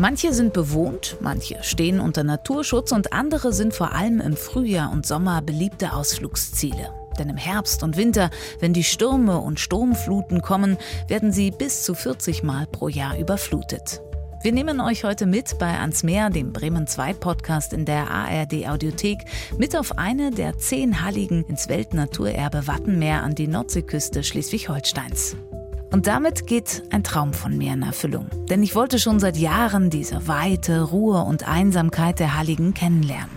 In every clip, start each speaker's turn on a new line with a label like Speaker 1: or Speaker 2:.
Speaker 1: Manche sind bewohnt, manche stehen unter Naturschutz und andere sind vor allem im Frühjahr und Sommer beliebte Ausflugsziele. Denn im Herbst und Winter, wenn die Stürme und Sturmfluten kommen, werden sie bis zu 40 Mal pro Jahr überflutet. Wir nehmen euch heute mit bei Ans Meer, dem Bremen 2 Podcast in der ARD Audiothek, mit auf eine der zehn Halligen ins Weltnaturerbe Wattenmeer an die Nordseeküste Schleswig-Holsteins. Und damit geht ein Traum von mir in Erfüllung. Denn ich wollte schon seit Jahren diese Weite, Ruhe und Einsamkeit der Halligen kennenlernen.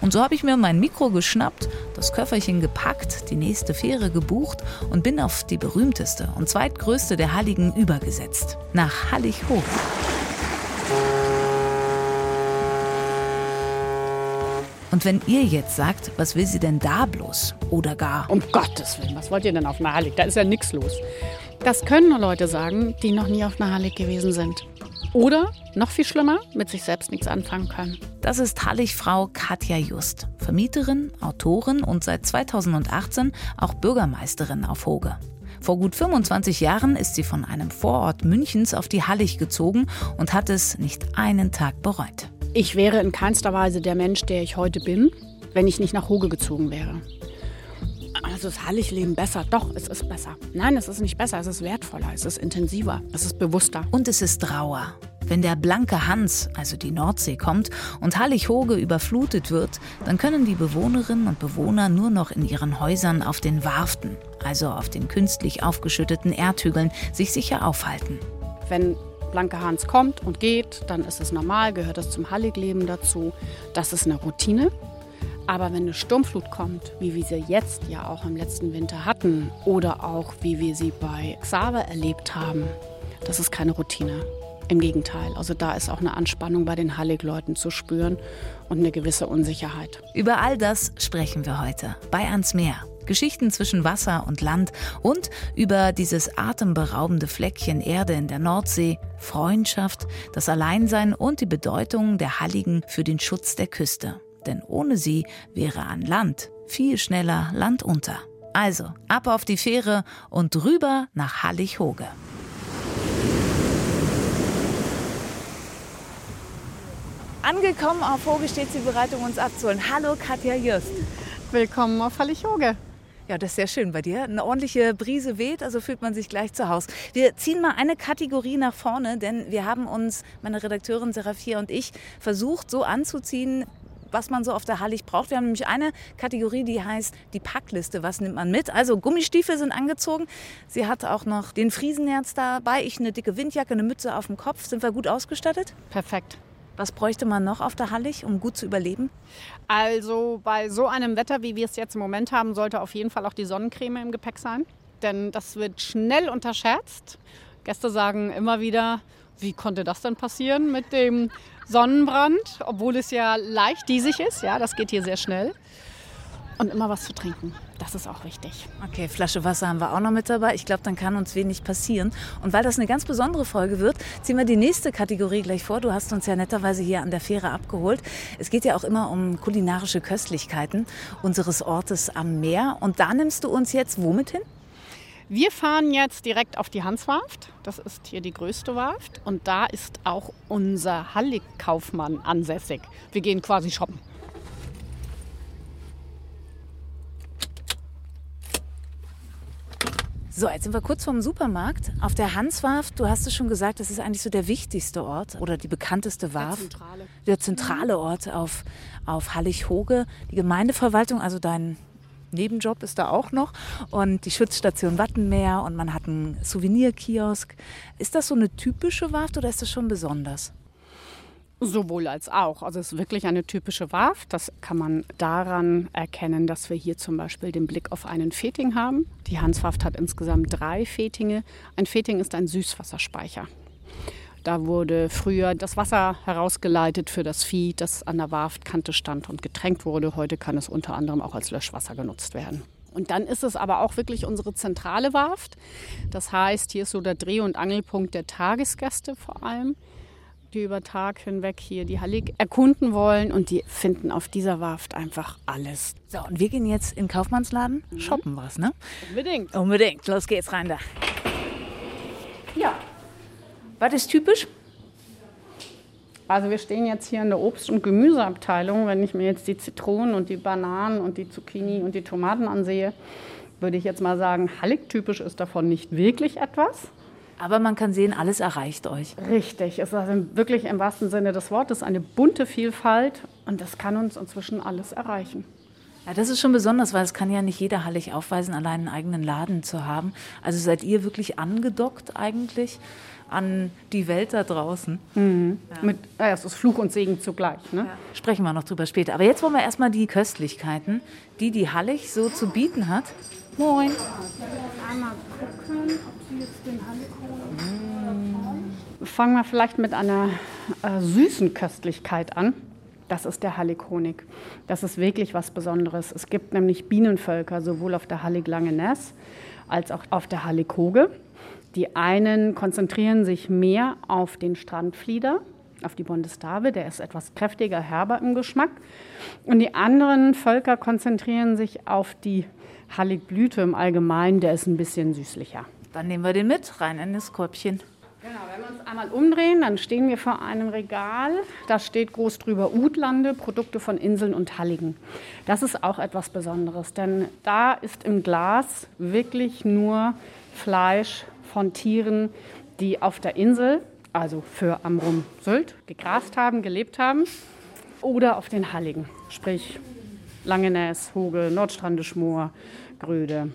Speaker 1: Und so habe ich mir mein Mikro geschnappt, das Köfferchen gepackt, die nächste Fähre gebucht und bin auf die berühmteste und zweitgrößte der Halligen übergesetzt, nach Hallighof. Und wenn ihr jetzt sagt, was will sie denn da bloß? Oder gar.
Speaker 2: Um Gottes Willen, was wollt ihr denn auf einer Hallig? Da ist ja nichts los. Das können nur Leute sagen, die noch nie auf einer Hallig gewesen sind. Oder, noch viel schlimmer, mit sich selbst nichts anfangen können.
Speaker 1: Das ist Halligfrau Katja Just, Vermieterin, Autorin und seit 2018 auch Bürgermeisterin auf Hoge. Vor gut 25 Jahren ist sie von einem Vorort Münchens auf die Hallig gezogen und hat es nicht einen Tag bereut.
Speaker 2: Ich wäre in keinster Weise der Mensch, der ich heute bin, wenn ich nicht nach Hoge gezogen wäre. Also ist Halligleben besser? Doch, es ist besser. Nein, es ist nicht besser, es ist wertvoller, es ist intensiver, es ist bewusster.
Speaker 1: Und es ist rauer. Wenn der blanke Hans, also die Nordsee, kommt und Hallig-Hoge überflutet wird, dann können die Bewohnerinnen und Bewohner nur noch in ihren Häusern auf den Warften, also auf den künstlich aufgeschütteten Erdhügeln, sich sicher aufhalten.
Speaker 2: Wenn blanke Hans kommt und geht, dann ist es normal, gehört das zum Halligleben dazu. Das ist eine Routine. Aber wenn eine Sturmflut kommt, wie wir sie jetzt ja auch im letzten Winter hatten oder auch wie wir sie bei Xaver erlebt haben, das ist keine Routine. Im Gegenteil, also da ist auch eine Anspannung bei den Hallig-Leuten zu spüren und eine gewisse Unsicherheit.
Speaker 1: Über all das sprechen wir heute bei Ans Meer. Geschichten zwischen Wasser und Land und über dieses atemberaubende Fleckchen Erde in der Nordsee, Freundschaft, das Alleinsein und die Bedeutung der Halligen für den Schutz der Küste. Denn ohne sie wäre an Land viel schneller Land unter. Also ab auf die Fähre und rüber nach Hallig-Hoge. Angekommen auf Hoge steht sie bereit, um uns abzuholen. Hallo Katja Just.
Speaker 2: Willkommen auf Hallig-Hoge.
Speaker 1: Ja, das ist sehr schön bei dir. Eine ordentliche Brise weht, also fühlt man sich gleich zu Hause. Wir ziehen mal eine Kategorie nach vorne, denn wir haben uns, meine Redakteurin Serafia und ich, versucht so anzuziehen, was man so auf der Hallig braucht. Wir haben nämlich eine Kategorie, die heißt die Packliste. Was nimmt man mit? Also Gummistiefel sind angezogen. Sie hat auch noch den Friesenherz dabei. Ich eine dicke Windjacke, eine Mütze auf dem Kopf. Sind wir gut ausgestattet?
Speaker 2: Perfekt.
Speaker 1: Was bräuchte man noch auf der Hallig, um gut zu überleben?
Speaker 2: Also bei so einem Wetter, wie wir es jetzt im Moment haben, sollte auf jeden Fall auch die Sonnencreme im Gepäck sein. Denn das wird schnell unterschätzt. Gäste sagen immer wieder, wie konnte das denn passieren mit dem Sonnenbrand, obwohl es ja leicht diesig ist. Ja, das geht hier sehr schnell. Und immer was zu trinken. Das ist auch wichtig.
Speaker 1: Okay, Flasche Wasser haben wir auch noch mit dabei. Ich glaube, dann kann uns wenig passieren. Und weil das eine ganz besondere Folge wird, ziehen wir die nächste Kategorie gleich vor. Du hast uns ja netterweise hier an der Fähre abgeholt. Es geht ja auch immer um kulinarische Köstlichkeiten unseres Ortes am Meer. Und da nimmst du uns jetzt womit hin?
Speaker 2: Wir fahren jetzt direkt auf die Hanswarft. Das ist hier die größte Warft. Und da ist auch unser Hallig-Kaufmann ansässig. Wir gehen quasi shoppen.
Speaker 1: So, jetzt sind wir kurz vorm Supermarkt. Auf der Hanswarft, du hast es schon gesagt, das ist eigentlich so der wichtigste Ort oder die bekannteste Warft. Der zentrale, der zentrale Ort auf, auf Hallig-Hoge. Die Gemeindeverwaltung, also dein Nebenjob ist da auch noch. Und die Schutzstation Wattenmeer und man hat einen Souvenirkiosk. Ist das so eine typische Warft oder ist das schon besonders?
Speaker 2: Sowohl als auch. Also es ist wirklich eine typische Warft. Das kann man daran erkennen, dass wir hier zum Beispiel den Blick auf einen Feting haben. Die Hanswarft hat insgesamt drei Fetinge. Ein Feting ist ein Süßwasserspeicher. Da wurde früher das Wasser herausgeleitet für das Vieh, das an der Warftkante stand und getränkt wurde. Heute kann es unter anderem auch als Löschwasser genutzt werden. Und dann ist es aber auch wirklich unsere zentrale Warft. Das heißt, hier ist so der Dreh- und Angelpunkt der Tagesgäste vor allem die über Tag hinweg hier die Hallig erkunden wollen und die finden auf dieser Warft einfach alles.
Speaker 1: So, und wir gehen jetzt in den Kaufmannsladen, mhm. shoppen was, ne?
Speaker 2: Unbedingt.
Speaker 1: Unbedingt. Los geht's rein da. Was ist typisch?
Speaker 2: Also wir stehen jetzt hier in der Obst- und Gemüseabteilung. Wenn ich mir jetzt die Zitronen und die Bananen und die Zucchini und die Tomaten ansehe, würde ich jetzt mal sagen, Hallig-typisch ist davon nicht wirklich etwas.
Speaker 1: Aber man kann sehen, alles erreicht euch.
Speaker 2: Richtig, es ist also wirklich im wahrsten Sinne des Wortes eine bunte Vielfalt und das kann uns inzwischen alles erreichen.
Speaker 1: Ja, das ist schon besonders, weil es kann ja nicht jeder Hallig aufweisen, allein einen eigenen Laden zu haben. Also seid ihr wirklich angedockt eigentlich an die Welt da draußen.
Speaker 2: Mhm. Ja. Mit, ja, es ist Fluch und Segen zugleich. Ne? Ja.
Speaker 1: Sprechen wir noch drüber später. Aber jetzt wollen wir erstmal die Köstlichkeiten, die die Hallig so zu bieten hat. Moin. Einmal gucken, ob Sie
Speaker 2: jetzt den Hallig holen. Fangen wir vielleicht mit einer äh, süßen Köstlichkeit an. Das ist der Hallig-Honig. Das ist wirklich was Besonderes. Es gibt nämlich Bienenvölker sowohl auf der Hallig-Langeness als auch auf der Hallig-Hoge. Die einen konzentrieren sich mehr auf den Strandflieder, auf die Bondestave, der ist etwas kräftiger, herber im Geschmack. Und die anderen Völker konzentrieren sich auf die Halligblüte im Allgemeinen, der ist ein bisschen süßlicher.
Speaker 1: Dann nehmen wir den mit, rein in das Korbchen.
Speaker 2: Genau, wenn wir uns einmal umdrehen, dann stehen wir vor einem Regal. Da steht groß drüber Utlande, Produkte von Inseln und Halligen. Das ist auch etwas Besonderes, denn da ist im Glas wirklich nur Fleisch von Tieren, die auf der Insel, also für Amrum Sylt, gegrast haben, gelebt haben, oder auf den Halligen, sprich Langenäs, Hoge, Nordstrandischmoor, Gröde.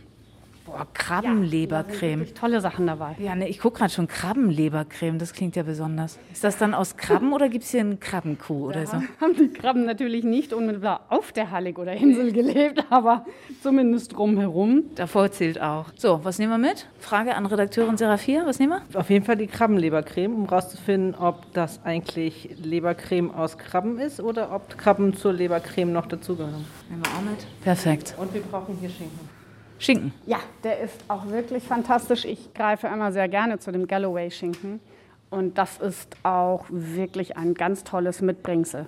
Speaker 1: Boah, Krabbenlebercreme. Ja,
Speaker 2: tolle Sachen dabei.
Speaker 1: Ja, ne, ich gucke gerade schon Krabbenlebercreme, das klingt ja besonders. Ist das dann aus Krabben oder gibt es hier einen Krabbenkuh oder so?
Speaker 2: Haben die Krabben natürlich nicht unmittelbar auf der Hallig oder Insel gelebt, aber zumindest drumherum.
Speaker 1: Davor zählt auch. So, was nehmen wir mit? Frage an Redakteurin Seraphia, was nehmen
Speaker 3: wir? Auf jeden Fall die Krabbenlebercreme, um rauszufinden, ob das eigentlich Lebercreme aus Krabben ist oder ob Krabben zur Lebercreme noch dazugehören.
Speaker 1: Nehmen wir auch mit. Perfekt.
Speaker 3: Und wir brauchen hier Schinken.
Speaker 1: Schinken.
Speaker 2: Ja, der ist auch wirklich fantastisch. Ich greife immer sehr gerne zu dem Galloway-Schinken. Und das ist auch wirklich ein ganz tolles Mitbringsel.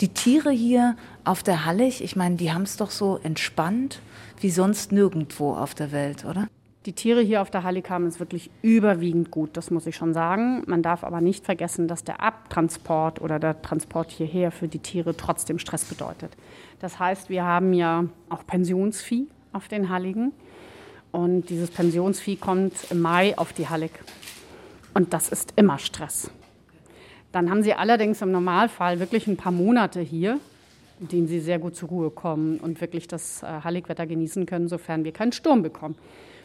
Speaker 1: Die Tiere hier auf der Hallig, ich meine, die haben es doch so entspannt wie sonst nirgendwo auf der Welt, oder?
Speaker 2: Die Tiere hier auf der Hallig haben es wirklich überwiegend gut, das muss ich schon sagen. Man darf aber nicht vergessen, dass der Abtransport oder der Transport hierher für die Tiere trotzdem Stress bedeutet. Das heißt, wir haben ja auch Pensionsvieh auf den Halligen. Und dieses Pensionsvieh kommt im Mai auf die Hallig. Und das ist immer Stress. Dann haben sie allerdings im Normalfall wirklich ein paar Monate hier, in denen sie sehr gut zur Ruhe kommen und wirklich das äh, Halligwetter genießen können, sofern wir keinen Sturm bekommen.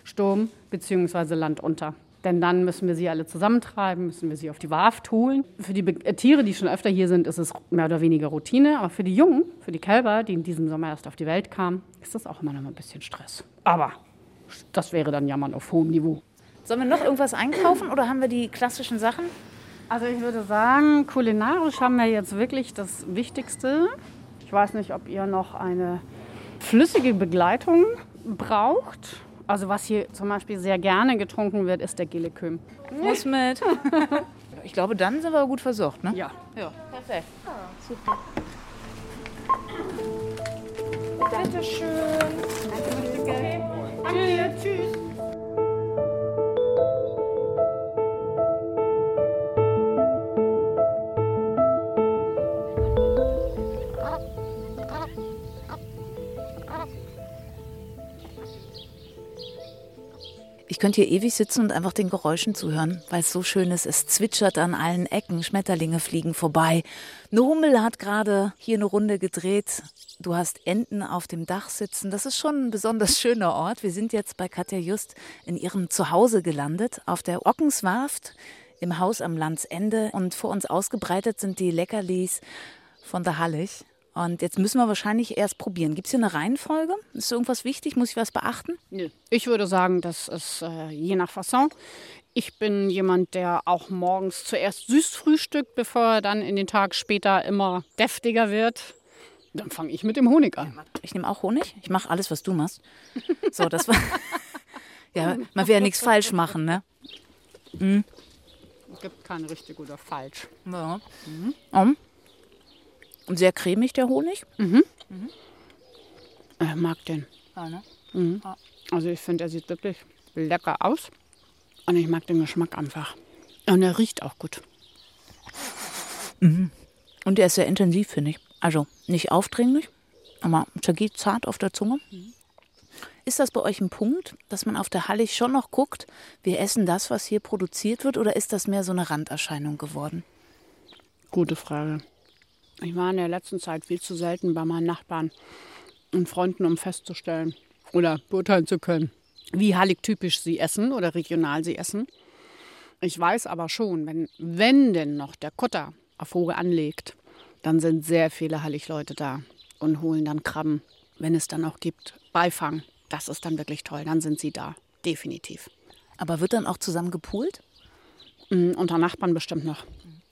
Speaker 2: Sturm bzw. Land unter. Denn dann müssen wir sie alle zusammentreiben, müssen wir sie auf die Warft holen. Für die äh, Tiere, die schon öfter hier sind, ist es mehr oder weniger Routine. Aber für die Jungen, für die Kälber, die in diesem Sommer erst auf die Welt kamen, ist das auch immer noch ein bisschen Stress. Aber das wäre dann Jammern auf hohem Niveau.
Speaker 1: Sollen wir noch irgendwas einkaufen oder haben wir die klassischen Sachen?
Speaker 2: Also ich würde sagen, kulinarisch haben wir jetzt wirklich das Wichtigste. Ich weiß nicht, ob ihr noch eine flüssige Begleitung braucht. Also was hier zum Beispiel sehr gerne getrunken wird, ist der Gilleküm.
Speaker 1: Muss mit. ich glaube, dann sind wir gut versorgt, ne?
Speaker 2: Ja.
Speaker 1: Ja, perfekt. Ah, super.
Speaker 2: Bitte schön. Danke. Danke. Tschüss.
Speaker 1: Könnte hier ewig sitzen und einfach den Geräuschen zuhören, weil es so schön ist. Es zwitschert an allen Ecken, Schmetterlinge fliegen vorbei. Eine Hummel hat gerade hier eine Runde gedreht. Du hast Enten auf dem Dach sitzen. Das ist schon ein besonders schöner Ort. Wir sind jetzt bei Katja Just in ihrem Zuhause gelandet, auf der Ockenswarft im Haus am Landsende. Und vor uns ausgebreitet sind die Leckerlis von der Hallig. Und jetzt müssen wir wahrscheinlich erst probieren. Gibt es hier eine Reihenfolge? Ist irgendwas wichtig? Muss ich was beachten?
Speaker 2: Nö. Ich würde sagen, das ist äh, je nach Fasson. Ich bin jemand, der auch morgens zuerst süß frühstückt, bevor er dann in den Tag später immer deftiger wird. Dann fange ich mit dem Honig an.
Speaker 1: Ich nehme auch Honig. Ich mache alles, was du machst. So, das war. ja, man will ja nichts falsch machen, ne?
Speaker 2: Mhm. Es gibt kein richtig oder falsch.
Speaker 1: Ja. Mhm. Um. Und sehr cremig der Honig.
Speaker 2: Mhm. Mhm. Ich mag den. Ja, ne? mhm. Also ich finde, er sieht wirklich lecker aus. Und ich mag den Geschmack einfach. Und er riecht auch gut.
Speaker 1: Mhm. Und der ist sehr intensiv, finde ich. Also nicht aufdringlich, aber zergeht zart auf der Zunge. Mhm. Ist das bei euch ein Punkt, dass man auf der Hallig schon noch guckt, wir essen das, was hier produziert wird, oder ist das mehr so eine Randerscheinung geworden?
Speaker 2: Gute Frage. Ich war in der letzten Zeit viel zu selten bei meinen Nachbarn und Freunden, um festzustellen oder beurteilen zu können, wie hallig typisch sie essen oder regional sie essen. Ich weiß aber schon, wenn, wenn denn noch der Kutter auf Hoge anlegt, dann sind sehr viele Hallig-Leute da und holen dann Krabben, wenn es dann auch gibt, Beifang. Das ist dann wirklich toll, dann sind sie da, definitiv.
Speaker 1: Aber wird dann auch zusammen gepoolt?
Speaker 2: Mhm, unter Nachbarn bestimmt noch.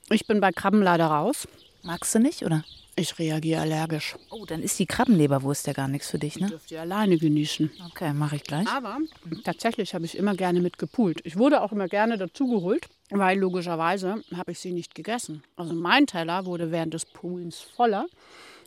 Speaker 2: Ich bin bei Krabben leider raus.
Speaker 1: Magst du nicht, oder?
Speaker 2: Ich reagiere allergisch.
Speaker 1: Oh, dann ist die Krabbenleberwurst ja gar nichts für dich, ne?
Speaker 2: Ich dürfte die alleine genießen.
Speaker 1: Okay, mache ich gleich.
Speaker 2: Aber tatsächlich habe ich immer gerne mit gepoolt. Ich wurde auch immer gerne dazugeholt, weil logischerweise habe ich sie nicht gegessen. Also mein Teller wurde während des Poolens voller,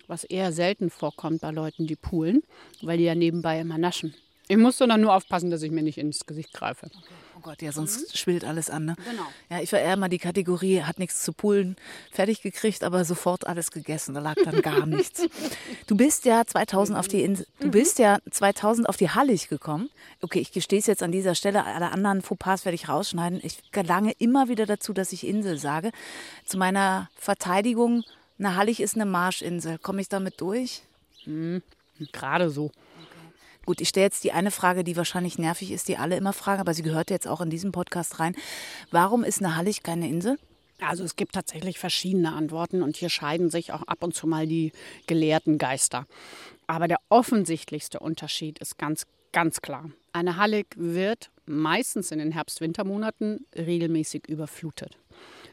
Speaker 2: was eher selten vorkommt bei Leuten, die poolen, weil die ja nebenbei immer naschen. Ich musste dann nur aufpassen, dass ich mir nicht ins Gesicht greife. Okay.
Speaker 1: Oh Gott, ja, sonst mhm. schwillt alles an. Ne?
Speaker 2: Genau.
Speaker 1: Ja, ich war eher mal die Kategorie, hat nichts zu poolen, fertig gekriegt, aber sofort alles gegessen. Da lag dann gar nichts. Du bist ja 2000 auf die Insel, du mhm. bist ja 2000 auf die Hallig gekommen. Okay, ich gestehe es jetzt an dieser Stelle. Alle anderen Fauxpas werde ich rausschneiden. Ich gelange immer wieder dazu, dass ich Insel sage. Zu meiner Verteidigung, eine Hallig ist eine Marschinsel. Komme ich damit durch?
Speaker 2: Mhm. Gerade so.
Speaker 1: Gut, ich stelle jetzt die eine Frage, die wahrscheinlich nervig ist, die alle immer fragen, aber sie gehört jetzt auch in diesem Podcast rein. Warum ist eine Hallig keine Insel?
Speaker 2: Also es gibt tatsächlich verschiedene Antworten und hier scheiden sich auch ab und zu mal die gelehrten Geister. Aber der offensichtlichste Unterschied ist ganz, ganz klar. Eine Hallig wird meistens in den Herbst-Wintermonaten regelmäßig überflutet.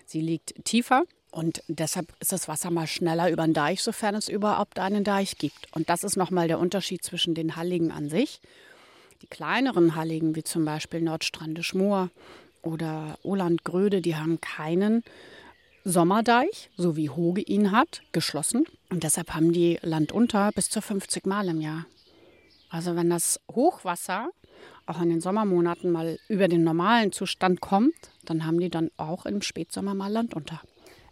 Speaker 2: Sie liegt tiefer, und deshalb ist das Wasser mal schneller über den Deich, sofern es überhaupt einen Deich gibt. Und das ist nochmal der Unterschied zwischen den Halligen an sich. Die kleineren Halligen, wie zum Beispiel Nordstrandisch Moor oder Oland-Gröde, die haben keinen Sommerdeich, so wie Hoge ihn hat, geschlossen. Und deshalb haben die landunter bis zu 50 Mal im Jahr. Also wenn das Hochwasser auch in den Sommermonaten mal über den normalen Zustand kommt, dann haben die dann auch im Spätsommer mal landunter.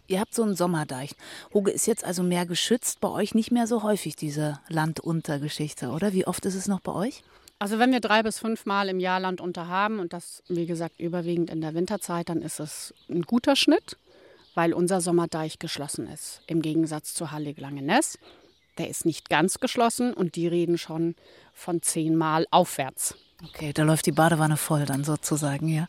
Speaker 1: Ihr habt so einen Sommerdeich. Hoge ist jetzt also mehr geschützt, bei euch nicht mehr so häufig diese Landuntergeschichte, oder? Wie oft ist es noch bei euch?
Speaker 2: Also wenn wir drei bis fünf Mal im Jahr Landunter haben und das, wie gesagt, überwiegend in der Winterzeit, dann ist es ein guter Schnitt, weil unser Sommerdeich geschlossen ist. Im Gegensatz zu Hallig-Langeness. Der ist nicht ganz geschlossen und die reden schon von zehn Mal aufwärts.
Speaker 1: Okay, da läuft die Badewanne voll dann sozusagen, ja.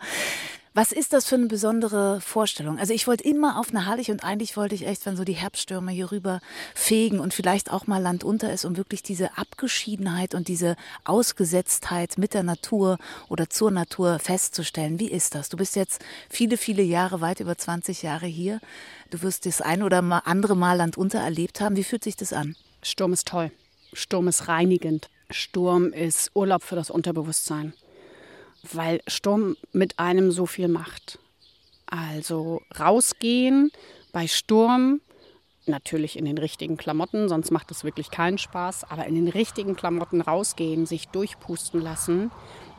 Speaker 1: Was ist das für eine besondere Vorstellung? Also ich wollte immer auf eine Hallig und eigentlich wollte ich echt, wenn so die Herbststürme hier rüber fegen und vielleicht auch mal Land unter ist, um wirklich diese Abgeschiedenheit und diese Ausgesetztheit mit der Natur oder zur Natur festzustellen. Wie ist das? Du bist jetzt viele, viele Jahre, weit über 20 Jahre hier. Du wirst das ein oder andere Mal Land unter erlebt haben. Wie fühlt sich das an?
Speaker 2: Sturm ist toll. Sturm ist reinigend. Sturm ist Urlaub für das Unterbewusstsein weil Sturm mit einem so viel macht. Also rausgehen bei Sturm, natürlich in den richtigen Klamotten, sonst macht es wirklich keinen Spaß, aber in den richtigen Klamotten rausgehen, sich durchpusten lassen,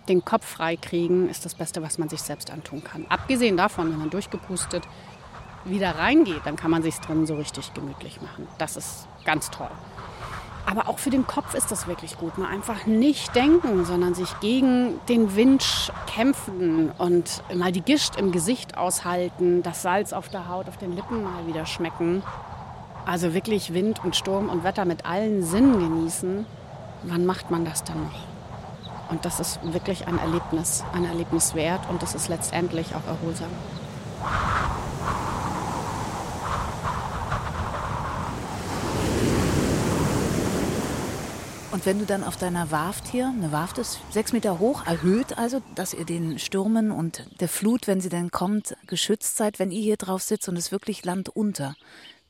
Speaker 2: den Kopf frei kriegen, ist das Beste, was man sich selbst antun kann. Abgesehen davon, wenn man durchgepustet wieder reingeht, dann kann man sich drin so richtig gemütlich machen. Das ist ganz toll. Aber auch für den Kopf ist das wirklich gut. Mal einfach nicht denken, sondern sich gegen den Wind kämpfen und mal die Gischt im Gesicht aushalten, das Salz auf der Haut, auf den Lippen mal wieder schmecken. Also wirklich Wind und Sturm und Wetter mit allen Sinnen genießen. Wann macht man das dann noch? Und das ist wirklich ein Erlebnis, ein Erlebnis wert und das ist letztendlich auch erholsam.
Speaker 1: Und wenn du dann auf deiner Warft hier, eine Warft ist sechs Meter hoch, erhöht also, dass ihr den Stürmen und der Flut, wenn sie denn kommt, geschützt seid, wenn ihr hier drauf sitzt und es wirklich Land unter.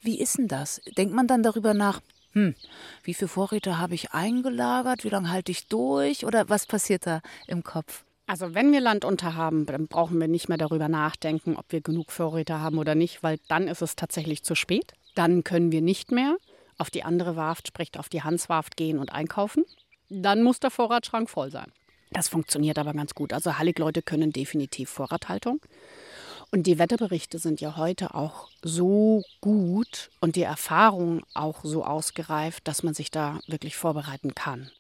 Speaker 1: Wie ist denn das? Denkt man dann darüber nach, hm, wie viele Vorräte habe ich eingelagert, wie lange halte ich durch oder was passiert da im Kopf?
Speaker 2: Also wenn wir Land unter haben, dann brauchen wir nicht mehr darüber nachdenken, ob wir genug Vorräte haben oder nicht, weil dann ist es tatsächlich zu spät. Dann können wir nicht mehr auf die andere Warft, sprich auf die Hanswarft gehen und einkaufen. Dann muss der Vorratsschrank voll sein. Das funktioniert aber ganz gut. Also Hallig-Leute können definitiv Vorrathaltung. Und die Wetterberichte sind ja heute auch so gut und die Erfahrung auch so ausgereift, dass man sich da wirklich vorbereiten kann.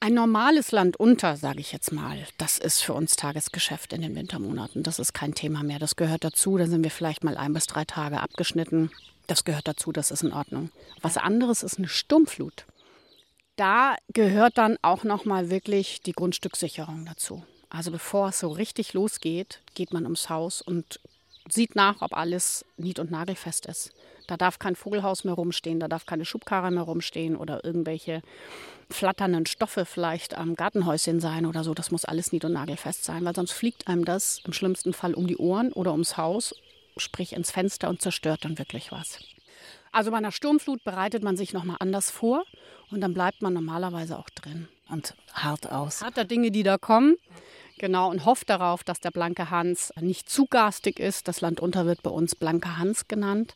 Speaker 2: Ein normales Land unter, sage ich jetzt mal, das ist für uns Tagesgeschäft in den Wintermonaten. Das ist kein Thema mehr. Das gehört dazu. Da sind wir vielleicht mal ein bis drei Tage abgeschnitten. Das gehört dazu. Das ist in Ordnung. Was anderes ist eine Sturmflut. Da gehört dann auch noch mal wirklich die Grundstückssicherung dazu. Also bevor es so richtig losgeht, geht man ums Haus und sieht nach, ob alles nied- und nagelfest ist. Da darf kein Vogelhaus mehr rumstehen, da darf keine Schubkarre mehr rumstehen oder irgendwelche flatternden Stoffe vielleicht am Gartenhäuschen sein oder so. Das muss alles nied- und nagelfest sein, weil sonst fliegt einem das im schlimmsten Fall um die Ohren oder ums Haus, sprich ins Fenster und zerstört dann wirklich was. Also bei einer Sturmflut bereitet man sich nochmal anders vor und dann bleibt man normalerweise auch drin.
Speaker 1: Und hart aus.
Speaker 2: Harter Dinge, die da kommen. Genau, und hofft darauf, dass der blanke Hans nicht zu garstig ist. Das Land unter wird bei uns blanker Hans genannt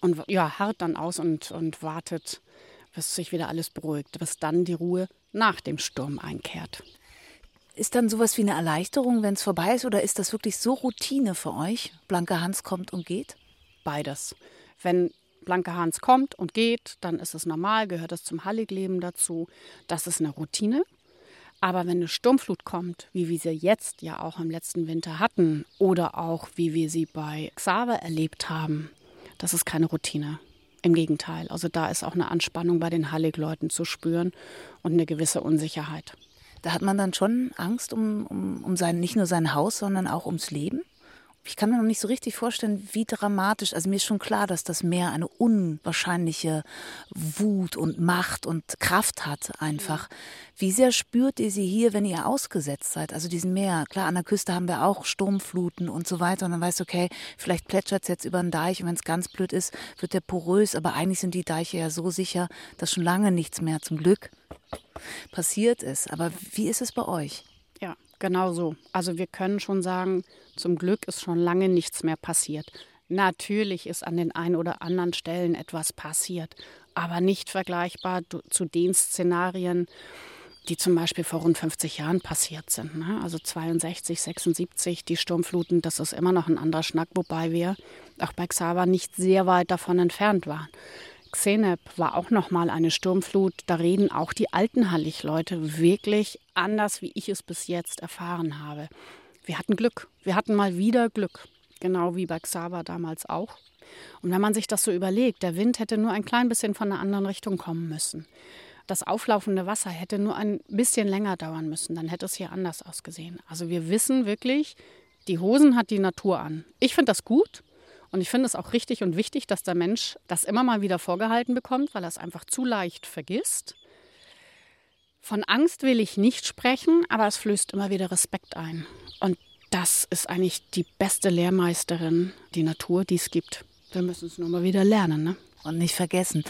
Speaker 2: und ja, harrt dann aus und, und wartet, bis sich wieder alles beruhigt, bis dann die Ruhe nach dem Sturm einkehrt.
Speaker 1: Ist dann sowas wie eine Erleichterung, wenn es vorbei ist, oder ist das wirklich so Routine für euch? Blanke Hans kommt und geht?
Speaker 2: Beides. Wenn Blanke Hans kommt und geht, dann ist es normal, gehört es zum Halligleben dazu. Das ist eine Routine. Aber wenn eine Sturmflut kommt, wie wir sie jetzt ja auch im letzten Winter hatten oder auch wie wir sie bei Xaver erlebt haben, das ist keine Routine. Im Gegenteil, also da ist auch eine Anspannung bei den Hallig-Leuten zu spüren und eine gewisse Unsicherheit.
Speaker 1: Da hat man dann schon Angst um, um, um sein, nicht nur sein Haus, sondern auch ums Leben? Ich kann mir noch nicht so richtig vorstellen, wie dramatisch. Also mir ist schon klar, dass das Meer eine unwahrscheinliche Wut und Macht und Kraft hat einfach. Wie sehr spürt ihr sie hier, wenn ihr ausgesetzt seid? Also diesen Meer. Klar, an der Küste haben wir auch Sturmfluten und so weiter. Und dann weißt du, okay, vielleicht plätschert es jetzt über den Deich und wenn es ganz blöd ist, wird der porös. Aber eigentlich sind die Deiche ja so sicher, dass schon lange nichts mehr zum Glück passiert ist. Aber wie ist es bei euch?
Speaker 2: Ja, genau so. Also wir können schon sagen, zum Glück ist schon lange nichts mehr passiert. Natürlich ist an den ein oder anderen Stellen etwas passiert, aber nicht vergleichbar zu den Szenarien, die zum Beispiel vor rund 50 Jahren passiert sind. Ne? Also 62, 76, die Sturmfluten, das ist immer noch ein anderer Schnack, wobei wir auch bei Xaver nicht sehr weit davon entfernt waren. Xenep war auch noch mal eine Sturmflut. Da reden auch die alten Hallig-Leute wirklich anders, wie ich es bis jetzt erfahren habe. Wir hatten Glück. Wir hatten mal wieder Glück. Genau wie bei Xaver damals auch. Und wenn man sich das so überlegt, der Wind hätte nur ein klein bisschen von einer anderen Richtung kommen müssen. Das auflaufende Wasser hätte nur ein bisschen länger dauern müssen, dann hätte es hier anders ausgesehen. Also wir wissen wirklich, die Hosen hat die Natur an. Ich finde das gut. Und ich finde es auch richtig und wichtig, dass der Mensch das immer mal wieder vorgehalten bekommt, weil er es einfach zu leicht vergisst. Von Angst will ich nicht sprechen, aber es flößt immer wieder Respekt ein. Und das ist eigentlich die beste Lehrmeisterin, die Natur, die es gibt. Wir müssen es nur mal wieder lernen. Ne?
Speaker 1: Und nicht vergessen,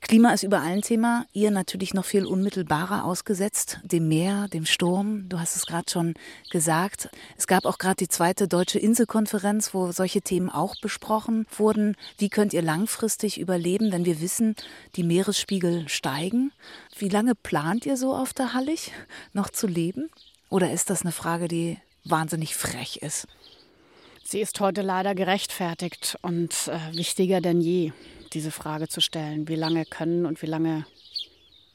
Speaker 1: Klima ist überall ein Thema. Ihr natürlich noch viel unmittelbarer ausgesetzt, dem Meer, dem Sturm. Du hast es gerade schon gesagt. Es gab auch gerade die zweite deutsche Inselkonferenz, wo solche Themen auch besprochen wurden. Wie könnt ihr langfristig überleben, wenn wir wissen, die Meeresspiegel steigen? Wie lange plant ihr so auf der Hallig noch zu leben? Oder ist das eine Frage, die wahnsinnig frech ist?
Speaker 2: Sie ist heute leider gerechtfertigt und äh, wichtiger denn je diese Frage zu stellen. Wie lange können und wie lange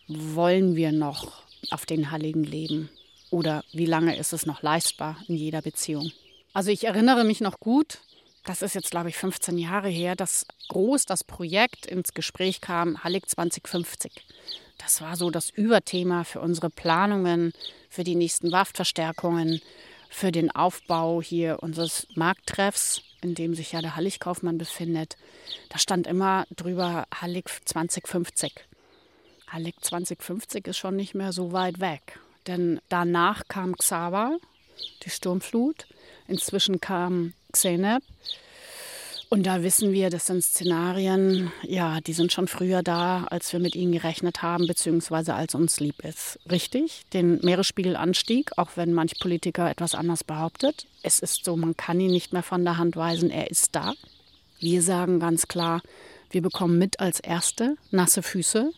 Speaker 2: wollen wir noch auf den Halligen leben? Oder wie lange ist es noch leistbar in jeder Beziehung? Also ich erinnere mich noch gut, das ist jetzt, glaube ich, 15 Jahre her, dass groß das Projekt ins Gespräch kam, Hallig 2050. Das war so das Überthema für unsere Planungen, für die nächsten Waffverstärkungen, für den Aufbau hier unseres Markttreffs in dem sich ja der Halligkaufmann befindet, da stand immer drüber Hallig 2050. Hallig 2050 ist schon nicht mehr so weit weg. Denn danach kam Xaver, die Sturmflut. Inzwischen kam Xenep und da wissen wir, das sind Szenarien, ja, die sind schon früher da, als wir mit ihnen gerechnet haben, beziehungsweise als uns lieb ist. Richtig, den Meeresspiegelanstieg, auch wenn manch Politiker etwas anders behauptet. Es ist so, man kann ihn nicht mehr von der Hand weisen, er ist da. Wir sagen ganz klar, wir bekommen mit als Erste nasse Füße.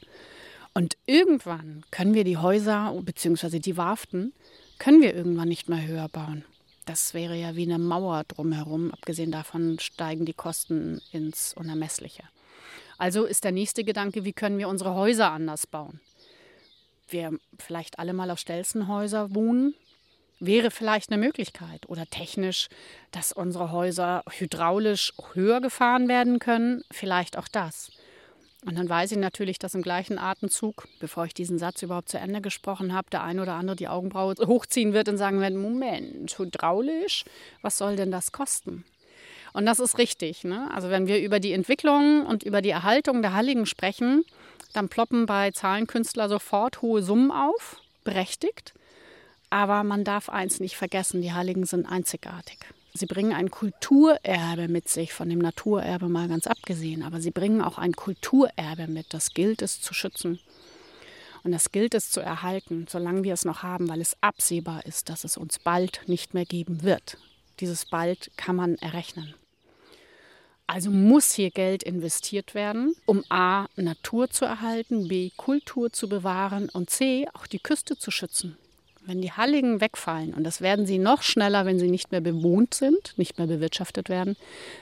Speaker 2: Und irgendwann können wir die Häuser, beziehungsweise die Warften, können wir irgendwann nicht mehr höher bauen. Das wäre ja wie eine Mauer drumherum. Abgesehen davon steigen die Kosten ins Unermessliche. Also ist der nächste Gedanke, wie können wir unsere Häuser anders bauen? Wir vielleicht alle mal auf Stelzenhäuser wohnen, wäre vielleicht eine Möglichkeit. Oder technisch, dass unsere Häuser hydraulisch höher gefahren werden können, vielleicht auch das. Und dann weiß ich natürlich, dass im gleichen Atemzug, bevor ich diesen Satz überhaupt zu Ende gesprochen habe, der eine oder andere die Augenbraue hochziehen wird und sagen wird, Moment, hydraulisch, was soll denn das kosten? Und das ist richtig. Ne? Also wenn wir über die Entwicklung und über die Erhaltung der Halligen sprechen, dann ploppen bei Zahlenkünstler sofort hohe Summen auf, berechtigt. Aber man darf eins nicht vergessen, die Halligen sind einzigartig. Sie bringen ein Kulturerbe mit sich, von dem Naturerbe mal ganz abgesehen, aber sie bringen auch ein Kulturerbe mit. Das gilt es zu schützen. Und das gilt es zu erhalten, solange wir es noch haben, weil es absehbar ist, dass es uns bald nicht mehr geben wird. Dieses bald kann man errechnen. Also muss hier Geld investiert werden, um a. Natur zu erhalten, b. Kultur zu bewahren und c. auch die Küste zu schützen. Wenn die Halligen wegfallen, und das werden sie noch schneller, wenn sie nicht mehr bewohnt sind, nicht mehr bewirtschaftet werden,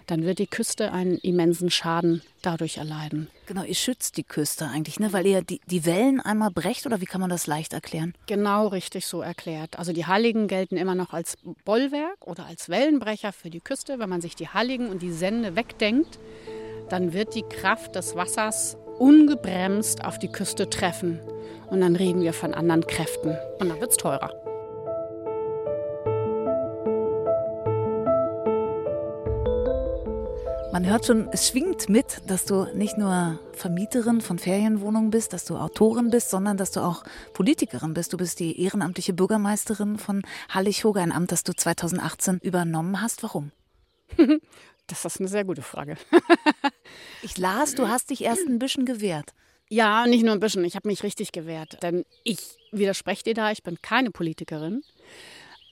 Speaker 2: dann wird die Küste einen immensen Schaden dadurch erleiden.
Speaker 1: Genau, ihr schützt die Küste eigentlich, ne? weil ihr die, die Wellen einmal brecht oder wie kann man das leicht erklären?
Speaker 2: Genau richtig so erklärt. Also die Halligen gelten immer noch als Bollwerk oder als Wellenbrecher für die Küste. Wenn man sich die Halligen und die Sende wegdenkt, dann wird die Kraft des Wassers ungebremst auf die Küste treffen. Und dann reden wir von anderen Kräften. Und dann wird es teurer.
Speaker 1: Man hört schon, es schwingt mit, dass du nicht nur Vermieterin von Ferienwohnungen bist, dass du Autorin bist, sondern dass du auch Politikerin bist. Du bist die ehrenamtliche Bürgermeisterin von Hallig-Hoge, ein Amt, das du 2018 übernommen hast. Warum?
Speaker 2: Das ist eine sehr gute Frage.
Speaker 1: ich las, du hast dich erst ein bisschen gewehrt.
Speaker 2: Ja, nicht nur ein bisschen. Ich habe mich richtig gewehrt. Denn ich widerspreche dir da, ich bin keine Politikerin.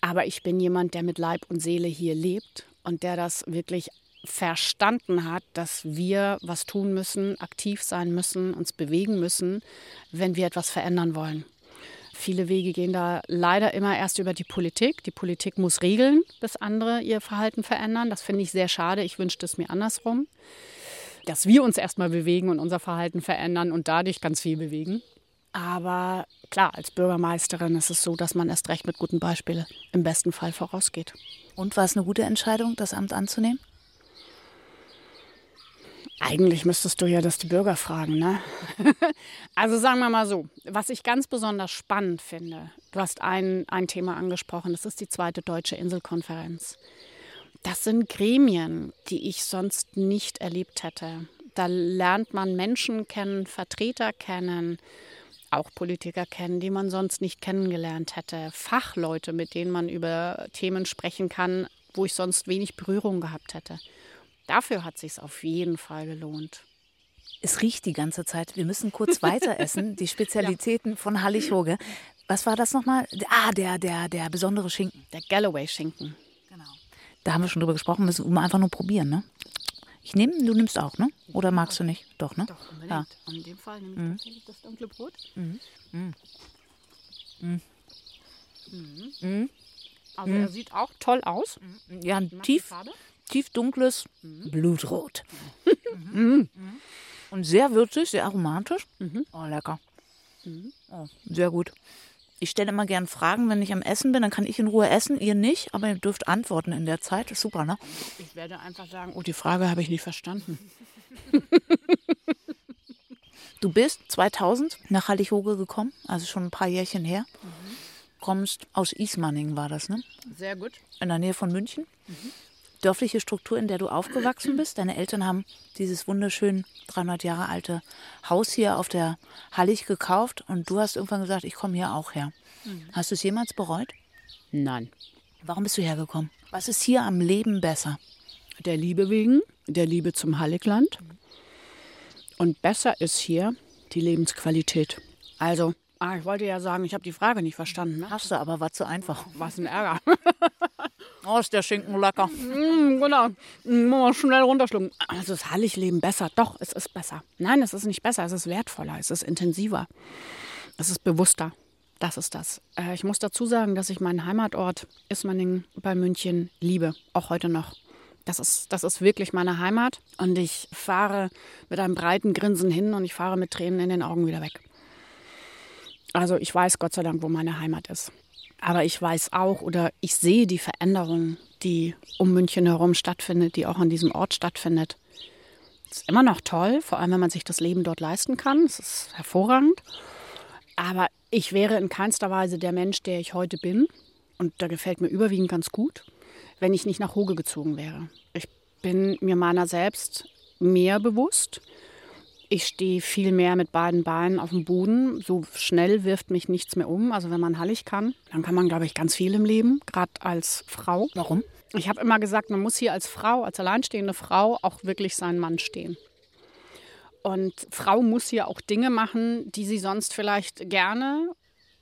Speaker 2: Aber ich bin jemand, der mit Leib und Seele hier lebt und der das wirklich verstanden hat, dass wir was tun müssen, aktiv sein müssen, uns bewegen müssen, wenn wir etwas verändern wollen. Viele Wege gehen da leider immer erst über die Politik. Die Politik muss regeln, bis andere ihr Verhalten verändern. Das finde ich sehr schade. Ich wünschte es mir andersrum dass wir uns erstmal bewegen und unser Verhalten verändern und dadurch ganz viel bewegen. Aber klar, als Bürgermeisterin ist es so, dass man erst recht mit guten Beispielen im besten Fall vorausgeht.
Speaker 1: Und war es eine gute Entscheidung, das Amt anzunehmen?
Speaker 2: Eigentlich müsstest du ja das die Bürger fragen, ne? also sagen wir mal so, was ich ganz besonders spannend finde, du hast ein, ein Thema angesprochen, das ist die zweite deutsche Inselkonferenz. Das sind Gremien, die ich sonst nicht erlebt hätte. Da lernt man Menschen kennen, Vertreter kennen, auch Politiker kennen, die man sonst nicht kennengelernt hätte. Fachleute, mit denen man über Themen sprechen kann, wo ich sonst wenig Berührung gehabt hätte. Dafür hat sich auf jeden Fall gelohnt.
Speaker 1: Es riecht die ganze Zeit. Wir müssen kurz weiter essen. Die Spezialitäten ja. von Hallig-Hoge. Was war das nochmal? Ah, der, der, der besondere Schinken.
Speaker 2: Der Galloway-Schinken.
Speaker 1: Da haben wir schon drüber gesprochen, müssen wir einfach nur probieren, ne? Ich nehme, du nimmst auch, ne? Oder magst du nicht? Doch, ne?
Speaker 2: Doch, unbedingt. Ja. Und in dem Fall nehme ich mhm. tatsächlich das dunkle Brot. Mhm. Mhm. Mhm. Mhm. Also er sieht auch toll aus.
Speaker 1: Ja, ein tief, tief dunkles Blutrot. Und sehr würzig, sehr aromatisch. Oh, lecker. Oh, sehr gut. Ich stelle immer gern Fragen, wenn ich am Essen bin, dann kann ich in Ruhe essen, ihr nicht, aber ihr dürft antworten in der Zeit. ist super, ne?
Speaker 2: Ich werde einfach sagen, oh, die Frage habe ich nicht verstanden.
Speaker 1: du bist 2000 nach Hallig-Hoge gekommen, also schon ein paar Jährchen her. Mhm. Kommst aus Ismaning, war das, ne?
Speaker 2: Sehr gut.
Speaker 1: In der Nähe von München. Mhm dörfliche Struktur, in der du aufgewachsen bist. Deine Eltern haben dieses wunderschön 300 Jahre alte Haus hier auf der Hallig gekauft und du hast irgendwann gesagt, ich komme hier auch her. Mhm. Hast du es jemals bereut?
Speaker 2: Nein.
Speaker 1: Warum bist du hergekommen? Was ist hier am Leben besser?
Speaker 2: Der Liebe wegen, der Liebe zum Halligland. Und besser ist hier die Lebensqualität. Also, ah, ich wollte ja sagen, ich habe die Frage nicht verstanden. Ne?
Speaker 1: Hast du, aber war zu einfach.
Speaker 2: Was ein Ärger.
Speaker 1: Oh, ist der Schinken lecker.
Speaker 2: Mm, genau. Mm, mal schnell runterschlucken. Also ist Halligleben besser. Doch, es ist besser. Nein, es ist nicht besser. Es ist wertvoller. Es ist intensiver. Es ist bewusster. Das ist das. Äh, ich muss dazu sagen, dass ich meinen Heimatort Ismaning bei München liebe, auch heute noch. Das ist, das ist wirklich meine Heimat und ich fahre mit einem breiten Grinsen hin und ich fahre mit Tränen in den Augen wieder weg. Also ich weiß Gott sei Dank, wo meine Heimat ist. Aber ich weiß auch oder ich sehe die Veränderung, die um München herum stattfindet, die auch an diesem Ort stattfindet. Es ist immer noch toll, vor allem wenn man sich das Leben dort leisten kann. Es ist hervorragend. Aber ich wäre in keinster Weise der Mensch, der ich heute bin. Und da gefällt mir überwiegend ganz gut wenn ich nicht nach Hoge gezogen wäre. Ich bin mir meiner selbst mehr bewusst. Ich stehe viel mehr mit beiden Beinen auf dem Boden. So schnell wirft mich nichts mehr um. Also wenn man hallig kann, dann kann man, glaube ich, ganz viel im Leben, gerade als Frau.
Speaker 1: Warum?
Speaker 2: Ich habe immer gesagt, man muss hier als Frau, als alleinstehende Frau auch wirklich seinen Mann stehen. Und Frau muss hier auch Dinge machen, die sie sonst vielleicht gerne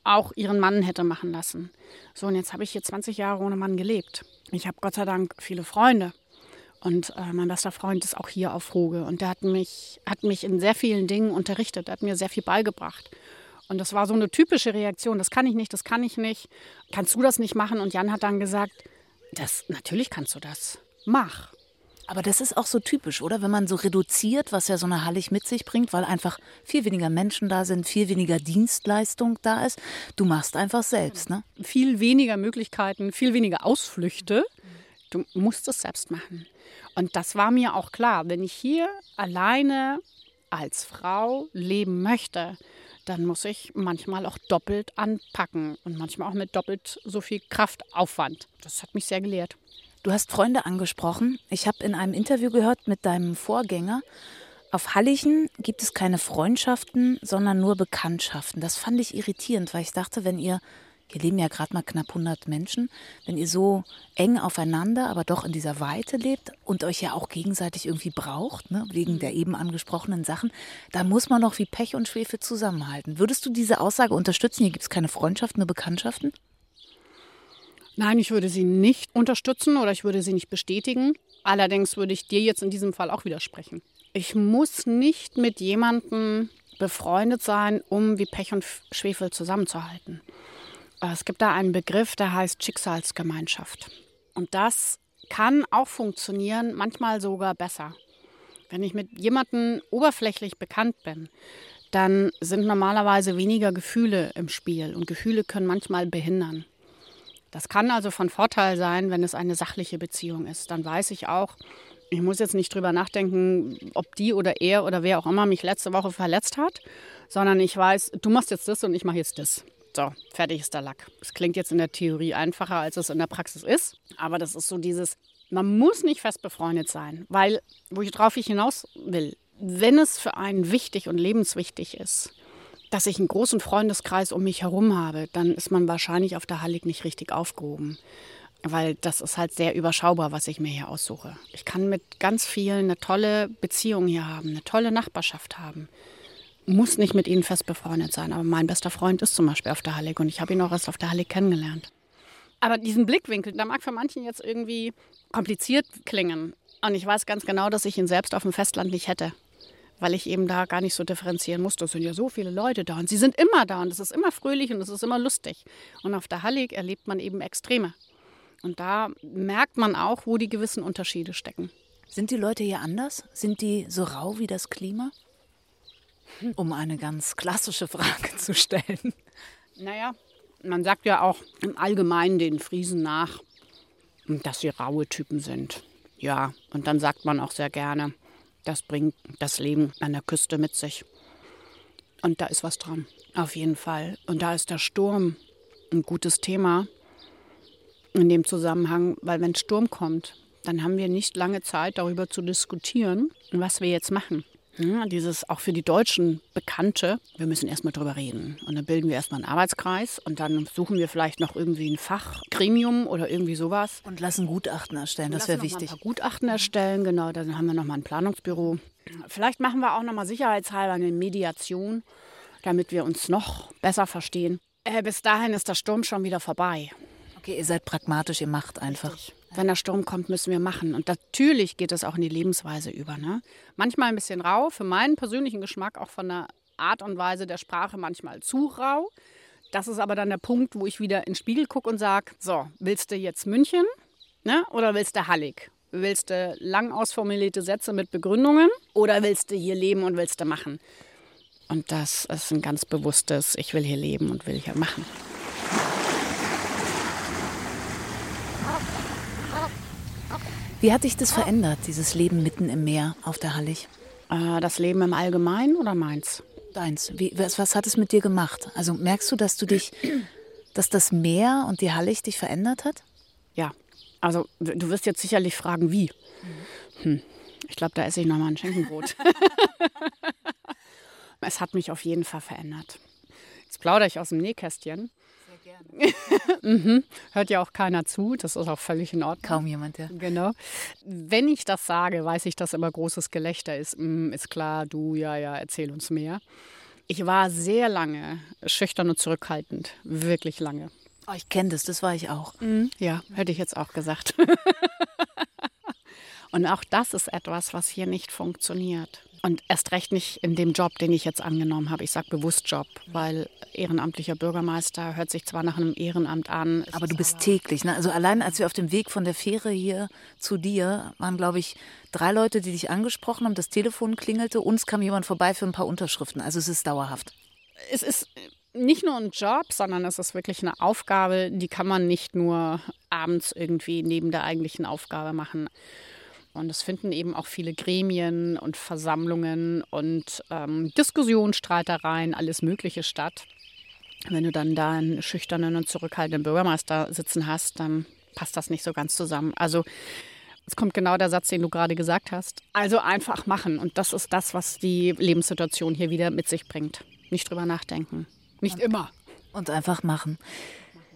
Speaker 2: auch ihren Mann hätte machen lassen. So, und jetzt habe ich hier 20 Jahre ohne Mann gelebt. Ich habe Gott sei Dank viele Freunde. Und äh, mein bester Freund ist auch hier auf Hoge. Und der hat mich, hat mich in sehr vielen Dingen unterrichtet. Er hat mir sehr viel beigebracht. Und das war so eine typische Reaktion. Das kann ich nicht, das kann ich nicht. Kannst du das nicht machen? Und Jan hat dann gesagt, das, natürlich kannst du das. Mach.
Speaker 1: Aber das ist auch so typisch, oder? Wenn man so reduziert, was ja so eine Hallig mit sich bringt, weil einfach viel weniger Menschen da sind, viel weniger Dienstleistung da ist. Du machst einfach selbst, ne?
Speaker 2: Viel weniger Möglichkeiten, viel weniger Ausflüchte. Du musst es selbst machen. Und das war mir auch klar. Wenn ich hier alleine als Frau leben möchte, dann muss ich manchmal auch doppelt anpacken und manchmal auch mit doppelt so viel Kraftaufwand. Das hat mich sehr gelehrt.
Speaker 1: Du hast Freunde angesprochen. Ich habe in einem Interview gehört mit deinem Vorgänger. Auf Hallichen gibt es keine Freundschaften, sondern nur Bekanntschaften. Das fand ich irritierend, weil ich dachte, wenn ihr, hier leben ja gerade mal knapp 100 Menschen, wenn ihr so eng aufeinander, aber doch in dieser Weite lebt und euch ja auch gegenseitig irgendwie braucht, ne, wegen der eben angesprochenen Sachen, da muss man doch wie Pech und Schwefel zusammenhalten. Würdest du diese Aussage unterstützen? Hier gibt es keine Freundschaften, nur Bekanntschaften?
Speaker 2: Nein, ich würde sie nicht unterstützen oder ich würde sie nicht bestätigen. Allerdings würde ich dir jetzt in diesem Fall auch widersprechen. Ich muss nicht mit jemandem befreundet sein, um wie Pech und Schwefel zusammenzuhalten. Es gibt da einen Begriff, der heißt Schicksalsgemeinschaft. Und das kann auch funktionieren, manchmal sogar besser. Wenn ich mit jemandem oberflächlich bekannt bin, dann sind normalerweise weniger Gefühle im Spiel und Gefühle können manchmal behindern. Das kann also von Vorteil sein, wenn es eine sachliche Beziehung ist. Dann weiß ich auch, ich muss jetzt nicht drüber nachdenken, ob die oder er oder wer auch immer mich letzte Woche verletzt hat, sondern ich weiß, du machst jetzt das und ich mache jetzt das. So, fertig ist der Lack. Es klingt jetzt in der Theorie einfacher, als es in der Praxis ist, aber das ist so dieses, man muss nicht fest befreundet sein, weil, wo ich drauf ich hinaus will, wenn es für einen wichtig und lebenswichtig ist, dass ich einen großen Freundeskreis um mich herum habe, dann ist man wahrscheinlich auf der Hallig nicht richtig aufgehoben. Weil das ist halt sehr überschaubar, was ich mir hier aussuche. Ich kann mit ganz vielen eine tolle Beziehung hier haben, eine tolle Nachbarschaft haben. Muss nicht mit ihnen fest befreundet sein, aber mein bester Freund ist zum Beispiel auf der Hallig und ich habe ihn auch erst auf der Hallig kennengelernt. Aber diesen Blickwinkel, der mag für manchen jetzt irgendwie kompliziert klingen. Und ich weiß ganz genau, dass ich ihn selbst auf dem Festland nicht hätte weil ich eben da gar nicht so differenzieren musste. Es sind ja so viele Leute da und sie sind immer da und es ist immer fröhlich und es ist immer lustig. Und auf der Hallig erlebt man eben Extreme. Und da merkt man auch, wo die gewissen Unterschiede stecken.
Speaker 1: Sind die Leute hier anders? Sind die so rau wie das Klima? Um eine ganz klassische Frage zu stellen.
Speaker 2: Naja, man sagt ja auch im Allgemeinen den Friesen nach, dass sie raue Typen sind. Ja, und dann sagt man auch sehr gerne, das bringt das Leben an der Küste mit sich. Und da ist was dran, auf jeden Fall. Und da ist der Sturm ein gutes Thema in dem Zusammenhang, weil wenn Sturm kommt, dann haben wir nicht lange Zeit darüber zu diskutieren, was wir jetzt machen. Ja, dieses auch für die Deutschen Bekannte, wir müssen erstmal drüber reden. Und dann bilden wir erstmal einen Arbeitskreis und dann suchen wir vielleicht noch irgendwie ein Fachgremium oder irgendwie sowas.
Speaker 1: Und lassen Gutachten erstellen, das wäre wichtig.
Speaker 2: Ein paar Gutachten erstellen, genau. Dann haben wir nochmal ein Planungsbüro. Vielleicht machen wir auch nochmal sicherheitshalber eine Mediation, damit wir uns noch besser verstehen. Äh, bis dahin ist der Sturm schon wieder vorbei.
Speaker 1: Okay, ihr seid pragmatisch, ihr macht einfach.
Speaker 2: Richtig wenn der Sturm kommt, müssen wir machen. Und natürlich geht es auch in die Lebensweise über. Ne? Manchmal ein bisschen rau, für meinen persönlichen Geschmack auch von der Art und Weise der Sprache manchmal zu rau. Das ist aber dann der Punkt, wo ich wieder in den Spiegel gucke und sage, so, willst du jetzt München ne, oder willst du Hallig? Willst du lang ausformulierte Sätze mit Begründungen oder willst du hier leben und willst du machen? Und das ist ein ganz bewusstes, ich will hier leben und will hier machen.
Speaker 1: Wie hat dich das verändert, dieses Leben mitten im Meer auf der Hallig?
Speaker 2: Äh, das Leben im Allgemeinen oder meins?
Speaker 1: Deins. Wie, was, was hat es mit dir gemacht? Also merkst du, dass du dich, dass das Meer und die Hallig dich verändert hat?
Speaker 2: Ja. Also du wirst jetzt sicherlich fragen, wie. Hm. Ich glaube, da esse ich nochmal ein Schenkenbrot. es hat mich auf jeden Fall verändert. Jetzt plaudere ich aus dem Nähkästchen. Mhm. Hört ja auch keiner zu, das ist auch völlig in Ordnung.
Speaker 1: Kaum jemand, ja.
Speaker 2: Genau. Wenn ich das sage, weiß ich, dass immer großes Gelächter ist. Mm, ist klar, du, ja, ja, erzähl uns mehr. Ich war sehr lange schüchtern und zurückhaltend, wirklich lange.
Speaker 1: Oh, ich kenne das, das war ich auch.
Speaker 2: Mhm. Ja, hätte ich jetzt auch gesagt. und auch das ist etwas, was hier nicht funktioniert. Und erst recht nicht in dem Job, den ich jetzt angenommen habe. Ich sage bewusst Job, weil ehrenamtlicher Bürgermeister hört sich zwar nach einem Ehrenamt an.
Speaker 1: Aber du bist täglich. Ne? Also allein als wir auf dem Weg von der Fähre hier zu dir waren, glaube ich, drei Leute, die dich angesprochen haben. Das Telefon klingelte. Uns kam jemand vorbei für ein paar Unterschriften. Also es ist dauerhaft.
Speaker 2: Es ist nicht nur ein Job, sondern es ist wirklich eine Aufgabe, die kann man nicht nur abends irgendwie neben der eigentlichen Aufgabe machen. Und es finden eben auch viele Gremien und Versammlungen und ähm, Diskussionen, Streitereien, alles Mögliche statt. Wenn du dann da einen schüchternen und zurückhaltenden Bürgermeister sitzen hast, dann passt das nicht so ganz zusammen. Also es kommt genau der Satz, den du gerade gesagt hast. Also einfach machen. Und das ist das, was die Lebenssituation hier wieder mit sich bringt. Nicht drüber nachdenken. Nicht und, immer.
Speaker 1: Und einfach machen.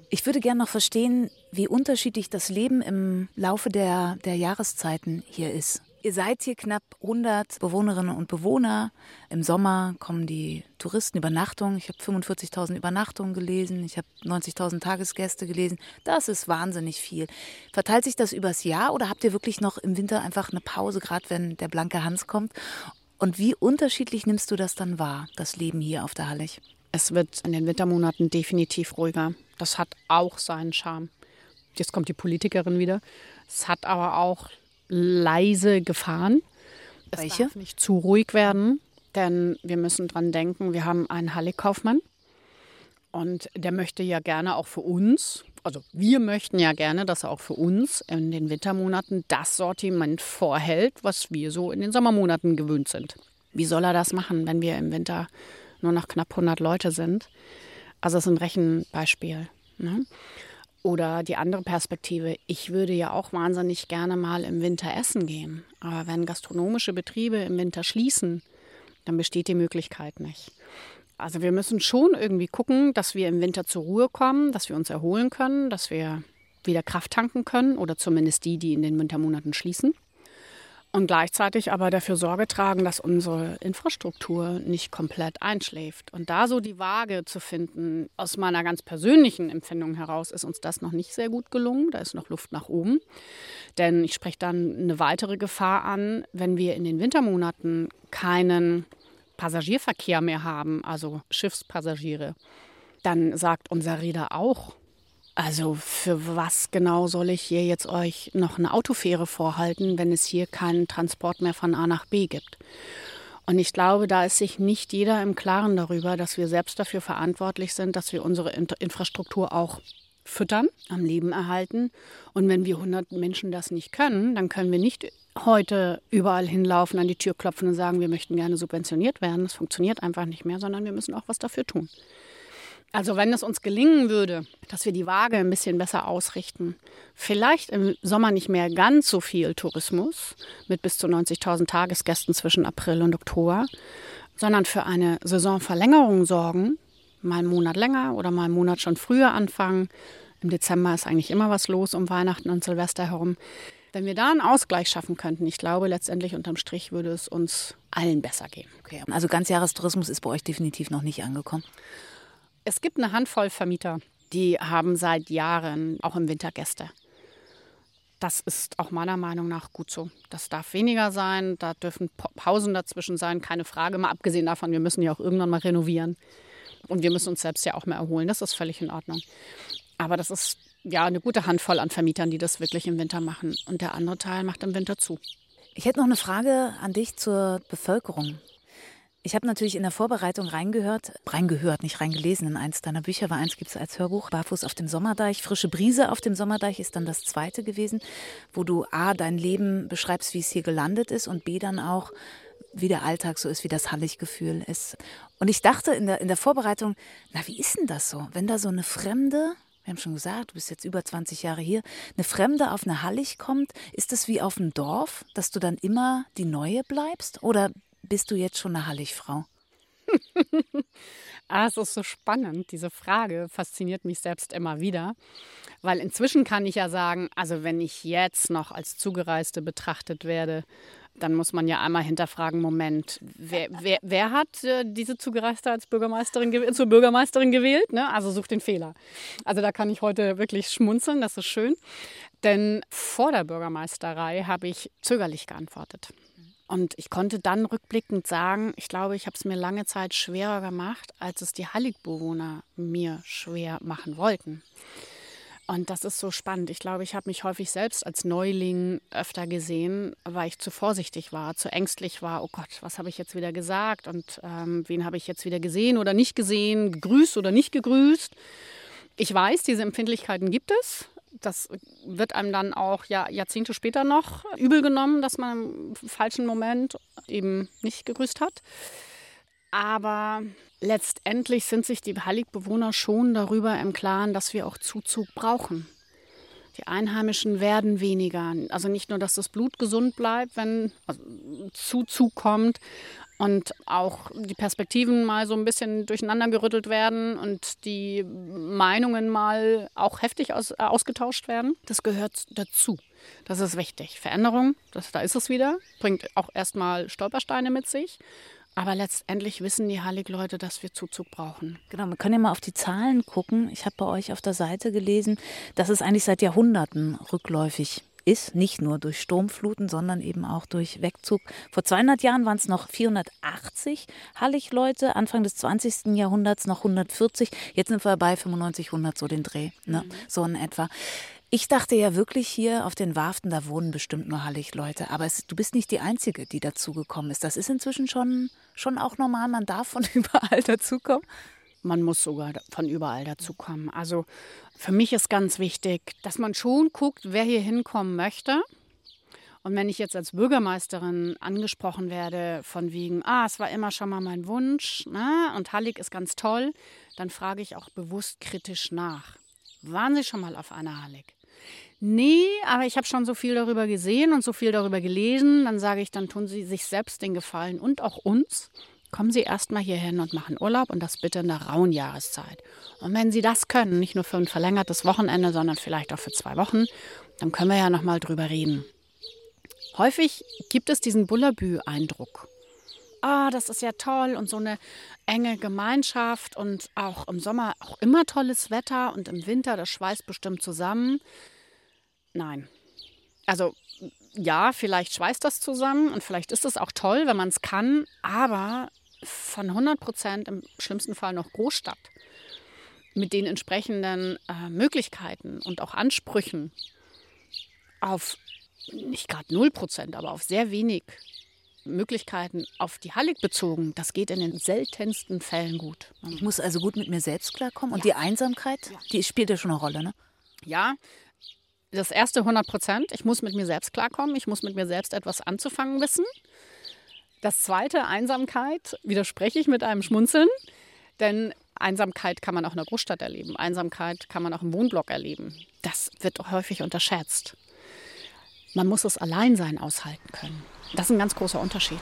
Speaker 1: Ich würde gerne noch verstehen, wie unterschiedlich das Leben im Laufe der, der Jahreszeiten hier ist. Ihr seid hier knapp 100 Bewohnerinnen und Bewohner. Im Sommer kommen die Touristen, Übernachtungen. Ich habe 45.000 Übernachtungen gelesen. Ich habe 90.000 Tagesgäste gelesen. Das ist wahnsinnig viel. Verteilt sich das übers Jahr oder habt ihr wirklich noch im Winter einfach eine Pause, gerade wenn der blanke Hans kommt? Und wie unterschiedlich nimmst du das dann wahr, das Leben hier auf der Hallig?
Speaker 2: Es wird in den Wintermonaten definitiv ruhiger. Das hat auch seinen Charme. Jetzt kommt die Politikerin wieder. Es hat aber auch leise Gefahren. Es Welche? darf nicht zu ruhig werden, denn wir müssen dran denken, wir haben einen Halle-Kaufmann und der möchte ja gerne auch für uns, also wir möchten ja gerne, dass er auch für uns in den Wintermonaten das Sortiment vorhält, was wir so in den Sommermonaten gewöhnt sind. Wie soll er das machen, wenn wir im Winter nur noch knapp 100 Leute sind? Also es ist ein Rechenbeispiel. Ne? Oder die andere Perspektive, ich würde ja auch wahnsinnig gerne mal im Winter essen gehen. Aber wenn gastronomische Betriebe im Winter schließen, dann besteht die Möglichkeit nicht. Also wir müssen schon irgendwie gucken, dass wir im Winter zur Ruhe kommen, dass wir uns erholen können, dass wir wieder Kraft tanken können oder zumindest die, die in den Wintermonaten schließen und gleichzeitig aber dafür Sorge tragen, dass unsere Infrastruktur nicht komplett einschläft. Und da so die Waage zu finden, aus meiner ganz persönlichen Empfindung heraus, ist uns das noch nicht sehr gut gelungen. Da ist noch Luft nach oben. Denn ich spreche dann eine weitere Gefahr an, wenn wir in den Wintermonaten keinen Passagierverkehr mehr haben, also Schiffspassagiere. Dann sagt unser Räder auch, also für was genau soll ich hier jetzt euch noch eine Autofähre vorhalten, wenn es hier keinen Transport mehr von A nach B gibt? Und ich glaube, da ist sich nicht jeder im Klaren darüber, dass wir selbst dafür verantwortlich sind, dass wir unsere Infrastruktur auch füttern, am Leben erhalten. Und wenn wir 100 Menschen das nicht können, dann können wir nicht heute überall hinlaufen, an die Tür klopfen und sagen, wir möchten gerne subventioniert werden. Das funktioniert einfach nicht mehr, sondern wir müssen auch was dafür tun. Also wenn es uns gelingen würde, dass wir die Waage ein bisschen besser ausrichten, vielleicht im Sommer nicht mehr ganz so viel Tourismus mit bis zu 90.000 Tagesgästen zwischen April und Oktober, sondern für eine Saisonverlängerung sorgen, mal einen Monat länger oder mal einen Monat schon früher anfangen. Im Dezember ist eigentlich immer was los um Weihnachten und Silvester herum. Wenn wir da einen Ausgleich schaffen könnten, ich glaube, letztendlich unterm Strich würde es uns allen besser gehen.
Speaker 1: Okay, also Ganzjahrestourismus ist bei euch definitiv noch nicht angekommen.
Speaker 2: Es gibt eine Handvoll Vermieter, die haben seit Jahren auch im Winter Gäste. Das ist auch meiner Meinung nach gut so. Das darf weniger sein, da dürfen Pausen dazwischen sein, keine Frage. Mal abgesehen davon, wir müssen ja auch irgendwann mal renovieren. Und wir müssen uns selbst ja auch mehr erholen. Das ist völlig in Ordnung. Aber das ist ja eine gute Handvoll an Vermietern, die das wirklich im Winter machen. Und der andere Teil macht im Winter zu.
Speaker 1: Ich hätte noch eine Frage an dich zur Bevölkerung. Ich habe natürlich in der Vorbereitung reingehört, reingehört, nicht reingelesen in eins deiner Bücher, weil eins gibt es als Hörbuch, Barfuß auf dem Sommerdeich. Frische Brise auf dem Sommerdeich ist dann das zweite gewesen, wo du A, dein Leben beschreibst, wie es hier gelandet ist und B, dann auch, wie der Alltag so ist, wie das Halliggefühl ist. Und ich dachte in der, in der Vorbereitung, na, wie ist denn das so, wenn da so eine Fremde, wir haben schon gesagt, du bist jetzt über 20 Jahre hier, eine Fremde auf eine Hallig kommt, ist das wie auf dem Dorf, dass du dann immer die Neue bleibst? Oder bist du jetzt schon eine Halligfrau?
Speaker 2: ah, es ist so spannend. Diese Frage fasziniert mich selbst immer wieder. Weil inzwischen kann ich ja sagen, also wenn ich jetzt noch als Zugereiste betrachtet werde, dann muss man ja einmal hinterfragen, Moment, wer, wer, wer hat äh, diese Zugereiste als Bürgermeisterin zur Bürgermeisterin gewählt? Ne? Also sucht den Fehler. Also da kann ich heute wirklich schmunzeln, das ist schön. Denn vor der Bürgermeisterei habe ich zögerlich geantwortet. Und ich konnte dann rückblickend sagen, ich glaube, ich habe es mir lange Zeit schwerer gemacht, als es die Halligbewohner mir schwer machen wollten. Und das ist so spannend. Ich glaube, ich habe mich häufig selbst als Neuling öfter gesehen, weil ich zu vorsichtig war, zu ängstlich war. Oh Gott, was habe ich jetzt wieder gesagt und ähm, wen habe ich jetzt wieder gesehen oder nicht gesehen, gegrüßt oder nicht gegrüßt. Ich weiß, diese Empfindlichkeiten gibt es das wird einem dann auch ja, Jahrzehnte später noch übel genommen, dass man im falschen Moment eben nicht gegrüßt hat. Aber letztendlich sind sich die Halligbewohner schon darüber im Klaren, dass wir auch Zuzug brauchen. Die Einheimischen werden weniger. Also nicht nur, dass das Blut gesund bleibt, wenn also Zuzug kommt, und auch die Perspektiven mal so ein bisschen durcheinander gerüttelt werden und die Meinungen mal auch heftig aus, äh, ausgetauscht werden. Das gehört dazu. Das ist wichtig. Veränderung, das, da ist es wieder, bringt auch erstmal Stolpersteine mit sich. Aber letztendlich wissen die Heiligleute, dass wir Zuzug brauchen.
Speaker 1: Genau, wir können ja mal auf die Zahlen gucken. Ich habe bei euch auf der Seite gelesen, dass es eigentlich seit Jahrhunderten rückläufig ist, nicht nur durch Sturmfluten, sondern eben auch durch Wegzug. Vor 200 Jahren waren es noch 480 Halligleute, Anfang des 20. Jahrhunderts noch 140, jetzt sind wir bei 95, 100 so den Dreh, ne? Mhm. so in etwa. Ich dachte ja wirklich hier auf den Warften, da wohnen bestimmt nur Halligleute. Aber es, du bist nicht die Einzige, die dazugekommen ist. Das ist inzwischen schon, schon auch normal. Man darf von überall dazukommen.
Speaker 2: Man muss sogar von überall dazukommen. Also für mich ist ganz wichtig, dass man schon guckt, wer hier hinkommen möchte. Und wenn ich jetzt als Bürgermeisterin angesprochen werde von wegen, ah, es war immer schon mal mein Wunsch ne? und Hallig ist ganz toll, dann frage ich auch bewusst kritisch nach. Waren Sie schon mal auf einer Hallig? Nee, aber ich habe schon so viel darüber gesehen und so viel darüber gelesen. Dann sage ich, dann tun Sie sich selbst den Gefallen und auch uns kommen Sie erstmal hierhin und machen Urlaub und das bitte in der rauen Jahreszeit. Und wenn Sie das können, nicht nur für ein verlängertes Wochenende, sondern vielleicht auch für zwei Wochen, dann können wir ja nochmal drüber reden. Häufig gibt es diesen Bullabü-Eindruck. Ah, das ist ja toll und so eine enge Gemeinschaft und auch im Sommer auch immer tolles Wetter und im Winter, das schweißt bestimmt zusammen. Nein. Also ja, vielleicht schweißt das zusammen und vielleicht ist es auch toll, wenn man es kann, aber von 100 Prozent im schlimmsten Fall noch Großstadt mit den entsprechenden äh, Möglichkeiten und auch Ansprüchen auf nicht gerade 0 Prozent, aber auf sehr wenig Möglichkeiten auf die Hallig bezogen, das geht in den seltensten Fällen gut.
Speaker 1: Ich muss also gut mit mir selbst klarkommen. Und ja. die Einsamkeit, ja. die spielt ja schon eine Rolle, ne?
Speaker 2: Ja, das erste 100 Prozent. Ich muss mit mir selbst klarkommen. Ich muss mit mir selbst etwas anzufangen wissen. Das zweite, Einsamkeit, widerspreche ich mit einem Schmunzeln. Denn Einsamkeit kann man auch in der Großstadt erleben. Einsamkeit kann man auch im Wohnblock erleben. Das wird häufig unterschätzt. Man muss das Alleinsein aushalten können. Das ist ein ganz großer Unterschied.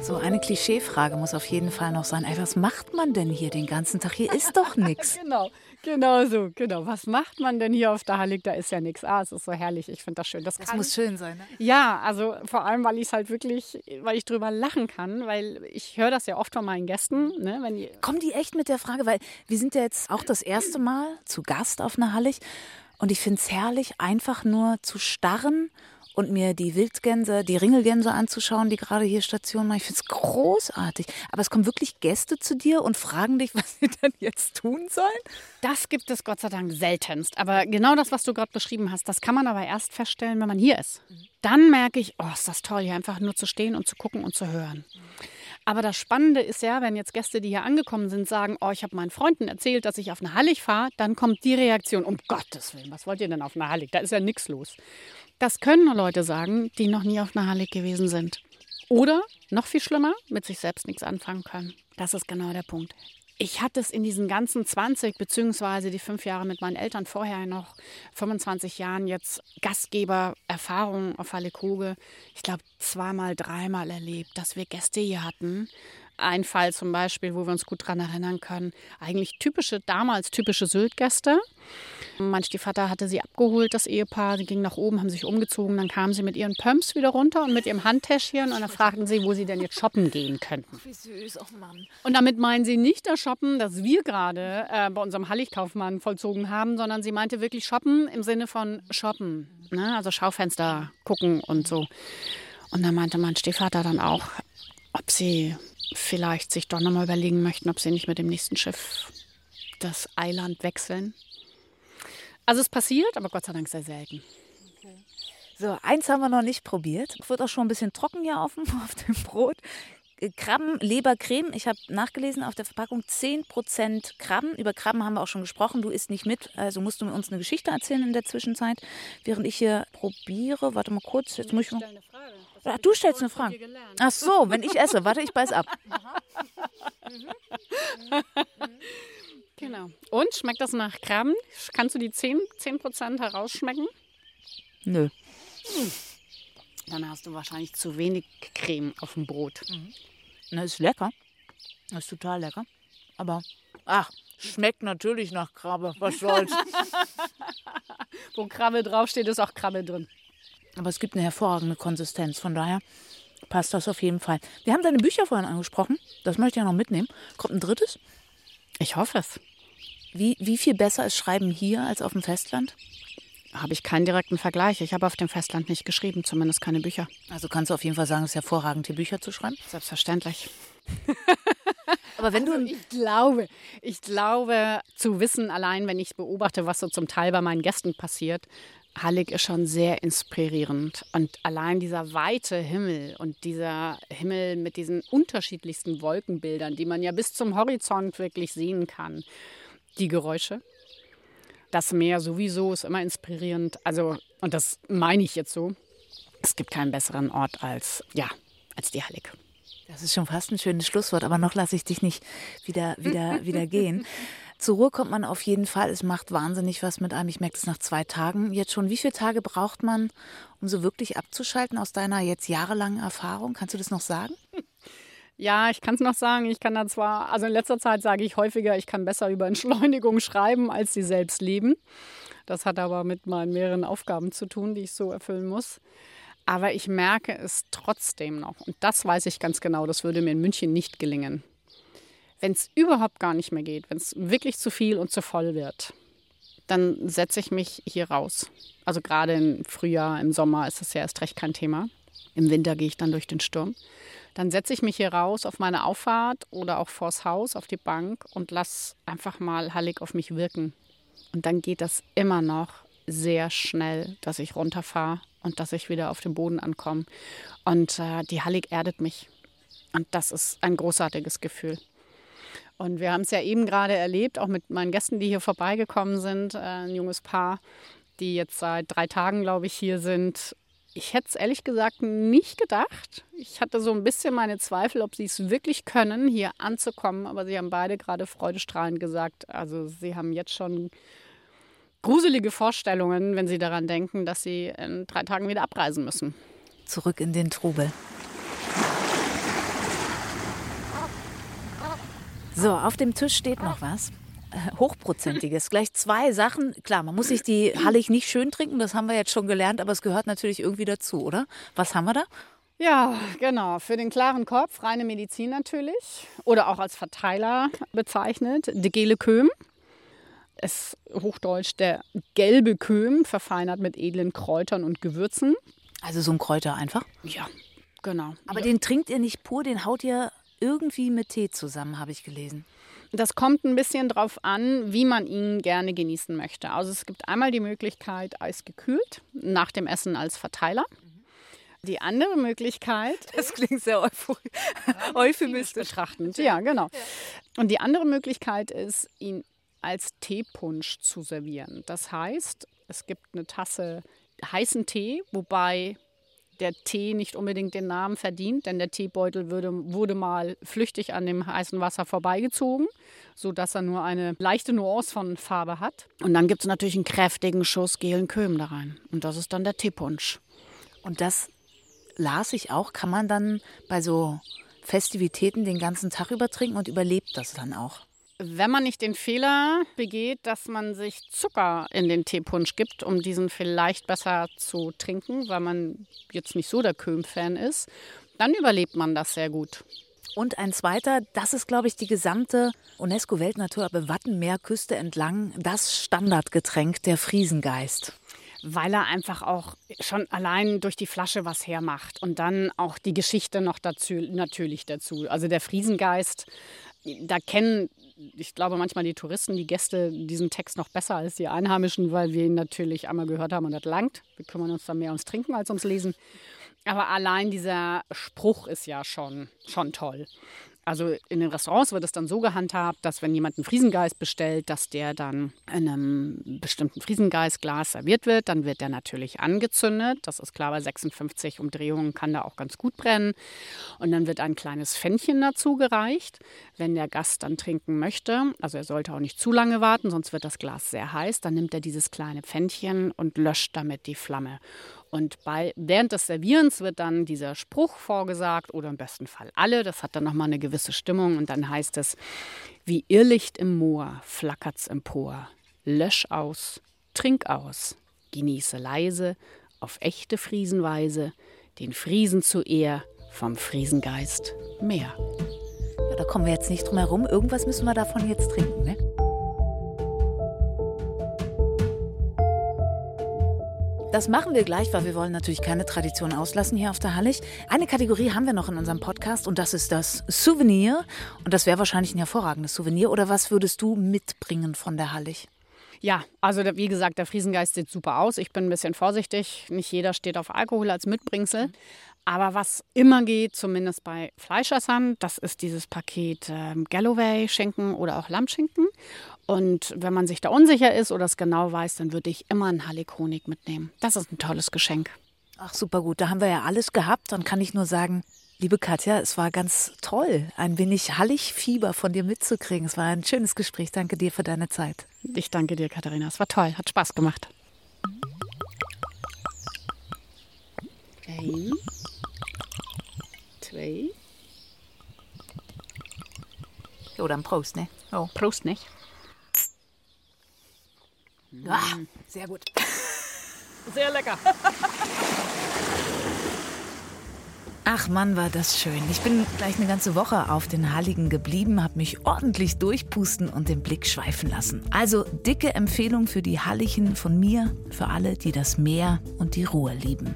Speaker 1: So eine Klischeefrage muss auf jeden Fall noch sein. Ey, was macht man denn hier den ganzen Tag? Hier ist doch nichts.
Speaker 2: genau, genau so, genau. Was macht man denn hier auf der Hallig? Da ist ja nichts. Ah, es ist so herrlich. Ich finde das schön.
Speaker 1: Das, das muss schön sein, ne?
Speaker 2: Ja, also vor allem, weil ich es halt wirklich, weil ich drüber lachen kann, weil ich höre das ja oft von meinen Gästen. Ne, wenn die
Speaker 1: Kommen die echt mit der Frage, weil wir sind ja jetzt auch das erste Mal zu Gast auf einer Hallig und ich finde es herrlich, einfach nur zu starren und mir die Wildgänse, die Ringelgänse anzuschauen, die gerade hier Station machen. Ich finde es großartig. Aber es kommen wirklich Gäste zu dir und fragen dich, was sie denn jetzt tun sollen?
Speaker 2: Das gibt es Gott sei Dank seltenst. Aber genau das, was du gerade beschrieben hast, das kann man aber erst feststellen, wenn man hier ist. Dann merke ich, oh, ist das toll, hier einfach nur zu stehen und zu gucken und zu hören. Aber das Spannende ist ja, wenn jetzt Gäste, die hier angekommen sind, sagen, oh, ich habe meinen Freunden erzählt, dass ich auf eine Hallig fahre, dann kommt die Reaktion, um Gottes Willen, was wollt ihr denn auf einer Hallig? Da ist ja nichts los. Das können nur Leute sagen, die noch nie auf einer Hallig gewesen sind. Oder, noch viel schlimmer, mit sich selbst nichts anfangen können. Das ist genau der Punkt. Ich hatte es in diesen ganzen 20 beziehungsweise die fünf Jahre mit meinen Eltern vorher noch 25 Jahren jetzt Gastgeber-Erfahrung auf Halle Koge. Ich glaube zweimal, dreimal erlebt, dass wir Gäste hier hatten, ein Fall zum Beispiel, wo wir uns gut daran erinnern können. Eigentlich typische, damals typische Sylt-Gäste. Mein Stiefvater hatte sie abgeholt, das Ehepaar. Sie gingen nach oben, haben sich umgezogen. Dann kamen sie mit ihren Pumps wieder runter und mit ihrem Handtäschchen. Und dann fragten sie, wo sie denn jetzt shoppen gehen könnten.
Speaker 1: Wie süß, oh Mann.
Speaker 2: Und damit meinen sie nicht das Shoppen, das wir gerade äh, bei unserem Halligkaufmann vollzogen haben, sondern sie meinte wirklich Shoppen im Sinne von Shoppen. Ne? Also Schaufenster gucken und so. Und dann meinte mein Stiefvater dann auch, ob sie vielleicht sich doch nochmal überlegen möchten, ob sie nicht mit dem nächsten Schiff das Eiland wechseln. Also es passiert, aber Gott sei Dank sehr selten.
Speaker 1: So, eins haben wir noch nicht probiert. Wird auch schon ein bisschen trocken hier auf dem, auf dem Brot. Krabben, Lebercreme. Ich habe nachgelesen auf der Verpackung 10% Krabben. Über Krabben haben wir auch schon gesprochen. Du isst nicht mit, also musst du uns eine Geschichte erzählen in der Zwischenzeit. Während ich hier probiere, warte mal kurz, jetzt muss ich noch. Ach, du stellst eine Frage. Ach so, wenn ich esse, warte, ich beiß ab.
Speaker 2: genau. Und schmeckt das nach Krabben? Kannst du die 10%, 10 herausschmecken?
Speaker 1: Nö.
Speaker 2: Dann hast du wahrscheinlich zu wenig Creme auf dem Brot. Mhm.
Speaker 1: Na, ist lecker. Das ist total lecker. Aber, ach, schmeckt natürlich nach Krabbe. Was soll's?
Speaker 2: Wo Krabbe draufsteht, ist auch Krabbe drin.
Speaker 1: Aber es gibt eine hervorragende Konsistenz. Von daher passt das auf jeden Fall. Wir haben deine Bücher vorhin angesprochen. Das möchte ich ja noch mitnehmen. Kommt ein drittes?
Speaker 2: Ich hoffe es.
Speaker 1: Wie, wie viel besser ist Schreiben hier als auf dem Festland?
Speaker 2: Habe ich keinen direkten Vergleich. Ich habe auf dem Festland nicht geschrieben, zumindest keine Bücher.
Speaker 1: Also kannst du auf jeden Fall sagen, es ist hervorragend, hier Bücher zu schreiben?
Speaker 2: Selbstverständlich.
Speaker 1: Aber wenn du.
Speaker 2: Also ich glaube, ich glaube zu wissen, allein wenn ich beobachte, was so zum Teil bei meinen Gästen passiert, Hallig ist schon sehr inspirierend. Und allein dieser weite Himmel und dieser Himmel mit diesen unterschiedlichsten Wolkenbildern, die man ja bis zum Horizont wirklich sehen kann. Die Geräusche. Das Meer sowieso ist immer inspirierend. Also, und das meine ich jetzt so. Es gibt keinen besseren Ort als, ja, als die Hallig.
Speaker 1: Das ist schon fast ein schönes Schlusswort, aber noch lasse ich dich nicht wieder, wieder, wieder gehen. Zur Ruhe kommt man auf jeden Fall. Es macht wahnsinnig was mit einem. Ich merke das nach zwei Tagen jetzt schon. Wie viele Tage braucht man, um so wirklich abzuschalten aus deiner jetzt jahrelangen Erfahrung? Kannst du das noch sagen?
Speaker 2: Ja, ich kann es noch sagen. Ich kann da zwar, also in letzter Zeit sage ich häufiger, ich kann besser über Entschleunigung schreiben, als sie selbst leben. Das hat aber mit meinen mehreren Aufgaben zu tun, die ich so erfüllen muss. Aber ich merke es trotzdem noch. Und das weiß ich ganz genau, das würde mir in München nicht gelingen wenn es überhaupt gar nicht mehr geht, wenn es wirklich zu viel und zu voll wird, dann setze ich mich hier raus. Also gerade im Frühjahr, im Sommer ist das ja erst recht kein Thema. Im Winter gehe ich dann durch den Sturm. Dann setze ich mich hier raus auf meine Auffahrt oder auch vors Haus auf die Bank und lasse einfach mal Hallig auf mich wirken. Und dann geht das immer noch sehr schnell, dass ich runterfahre und dass ich wieder auf dem Boden ankomme. Und äh, die Hallig erdet mich. Und das ist ein großartiges Gefühl. Und wir haben es ja eben gerade erlebt, auch mit meinen Gästen, die hier vorbeigekommen sind, äh, ein junges Paar, die jetzt seit drei Tagen, glaube ich, hier sind. Ich hätte es ehrlich gesagt nicht gedacht. Ich hatte so ein bisschen meine Zweifel, ob sie es wirklich können, hier anzukommen. Aber sie haben beide gerade freudestrahlend gesagt, also sie haben jetzt schon gruselige Vorstellungen, wenn sie daran denken, dass sie in drei Tagen wieder abreisen müssen.
Speaker 1: Zurück in den Trubel. So, auf dem Tisch steht noch was. Äh, Hochprozentiges. Gleich zwei Sachen. Klar, man muss sich die Hallig nicht schön trinken, das haben wir jetzt schon gelernt, aber es gehört natürlich irgendwie dazu, oder? Was haben wir da?
Speaker 2: Ja, genau. Für den klaren Kopf reine Medizin natürlich. Oder auch als Verteiler bezeichnet. De Gele Köhm. Es Hochdeutsch der gelbe Köhm, verfeinert mit edlen Kräutern und Gewürzen.
Speaker 1: Also so ein Kräuter einfach?
Speaker 2: Ja, genau.
Speaker 1: Aber
Speaker 2: ja.
Speaker 1: den trinkt ihr nicht pur, den haut ihr irgendwie mit Tee zusammen, habe ich gelesen.
Speaker 2: Das kommt ein bisschen drauf an, wie man ihn gerne genießen möchte. Also es gibt einmal die Möglichkeit, eisgekühlt, nach dem Essen als Verteiler. Die andere Möglichkeit.
Speaker 1: Das klingt sehr euphemistisch
Speaker 2: betrachtend. Ja, genau. Und die andere Möglichkeit ist, ihn als Teepunsch zu servieren. Das heißt, es gibt eine Tasse heißen Tee, wobei der Tee nicht unbedingt den Namen verdient, denn der Teebeutel würde, wurde mal flüchtig an dem heißen Wasser vorbeigezogen, sodass er nur eine leichte Nuance von Farbe hat. Und dann gibt es natürlich einen kräftigen Schuss gelen Köhm da rein. Und das ist dann der Teepunsch.
Speaker 1: Und das las ich auch, kann man dann bei so Festivitäten den ganzen Tag über trinken und überlebt das dann auch?
Speaker 2: Wenn man nicht den Fehler begeht, dass man sich Zucker in den Teepunsch gibt, um diesen vielleicht besser zu trinken, weil man jetzt nicht so der Köhm-Fan ist, dann überlebt man das sehr gut.
Speaker 1: Und ein zweiter, das ist, glaube ich, die gesamte UNESCO-Weltnaturerbe Wattenmeerküste entlang das Standardgetränk, der Friesengeist
Speaker 2: weil er einfach auch schon allein durch die Flasche was hermacht und dann auch die Geschichte noch dazu, natürlich dazu. Also der Friesengeist, da kennen, ich glaube manchmal die Touristen, die Gäste diesen Text noch besser als die Einheimischen, weil wir ihn natürlich einmal gehört haben und das langt. Wir kümmern uns dann mehr ums Trinken als ums Lesen. Aber allein dieser Spruch ist ja schon, schon toll. Also in den Restaurants wird es dann so gehandhabt, dass wenn jemand einen Friesengeist bestellt, dass der dann in einem bestimmten Friesengeistglas serviert wird. Dann wird der natürlich angezündet. Das ist klar, bei 56 Umdrehungen kann der auch ganz gut brennen. Und dann wird ein kleines Fännchen dazu gereicht, wenn der Gast dann trinken möchte. Also er sollte auch nicht zu lange warten, sonst wird das Glas sehr heiß. Dann nimmt er dieses kleine Pfännchen und löscht damit die Flamme. Und bei, während des Servierens wird dann dieser Spruch vorgesagt oder im besten Fall alle. Das hat dann nochmal eine gewisse Stimmung und dann heißt es, wie Irrlicht im Moor flackert's empor. Lösch aus, trink aus, genieße leise, auf echte Friesenweise, den Friesen zu Ehr, vom Friesengeist mehr.
Speaker 1: Ja, da kommen wir jetzt nicht drum herum. Irgendwas müssen wir davon jetzt trinken, ne? Das machen wir gleich, weil wir wollen natürlich keine Tradition auslassen hier auf der Hallig. Eine Kategorie haben wir noch in unserem Podcast und das ist das Souvenir. Und das wäre wahrscheinlich ein hervorragendes Souvenir. Oder was würdest du mitbringen von der Hallig?
Speaker 2: Ja, also wie gesagt, der Friesengeist sieht super aus. Ich bin ein bisschen vorsichtig. Nicht jeder steht auf Alkohol als Mitbringsel. Aber was immer geht, zumindest bei Fleischessern, das ist dieses Paket äh, Galloway-Schinken oder auch Lammschinken. Und wenn man sich da unsicher ist oder es genau weiß, dann würde ich immer einen Hallig-Honig mitnehmen. Das ist ein tolles Geschenk.
Speaker 1: Ach, super gut. Da haben wir ja alles gehabt. Dann kann ich nur sagen, liebe Katja, es war ganz toll, ein wenig Hallig-Fieber von dir mitzukriegen. Es war ein schönes Gespräch. Danke dir für deine Zeit.
Speaker 2: Ich danke dir, Katharina. Es war toll. Hat Spaß gemacht. Ein, zwei.
Speaker 1: Jo, dann Prost, ne?
Speaker 2: Oh. Prost, nicht?
Speaker 1: Ja, sehr gut.
Speaker 2: Sehr lecker.
Speaker 1: Ach Mann, war das schön. Ich bin gleich eine ganze Woche auf den Halligen geblieben, habe mich ordentlich durchpusten und den Blick schweifen lassen. Also dicke Empfehlung für die Halligen von mir, für alle, die das Meer und die Ruhe lieben.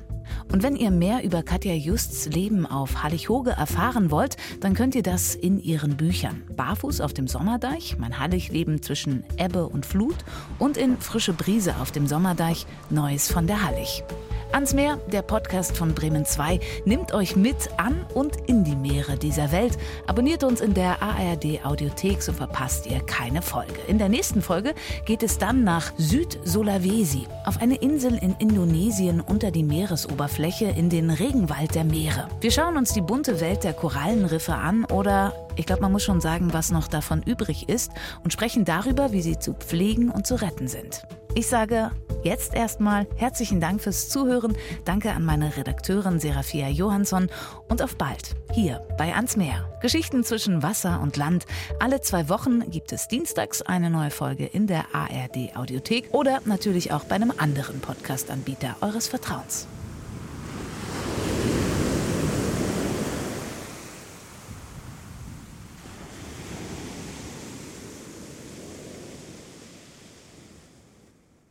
Speaker 1: Und wenn ihr mehr über Katja Justs Leben auf Hallig-Hoge erfahren wollt, dann könnt ihr das in ihren Büchern. Barfuß auf dem Sommerdeich, mein Hallig-Leben zwischen Ebbe und Flut und in Frische Brise auf dem Sommerdeich, Neues von der Hallig. Ans Meer, der Podcast von Bremen 2, nimmt euch mit an und in die Meere dieser Welt. Abonniert uns in der ARD Audiothek, so verpasst ihr keine Folge. In der nächsten Folge geht es dann nach Süd-Sulawesi, auf eine Insel in Indonesien unter die Meeresoberfläche in den Regenwald der Meere. Wir schauen uns die bunte Welt der Korallenriffe an oder, ich glaube, man muss schon sagen, was noch davon übrig ist und sprechen darüber, wie sie zu pflegen und zu retten sind. Ich sage Jetzt erstmal herzlichen Dank fürs Zuhören. Danke an meine Redakteurin Serafia Johansson und auf bald hier bei Ans Meer. Geschichten zwischen Wasser und Land. Alle zwei Wochen gibt es dienstags eine neue Folge in der ARD Audiothek oder natürlich auch bei einem anderen Podcast-Anbieter eures Vertrauens.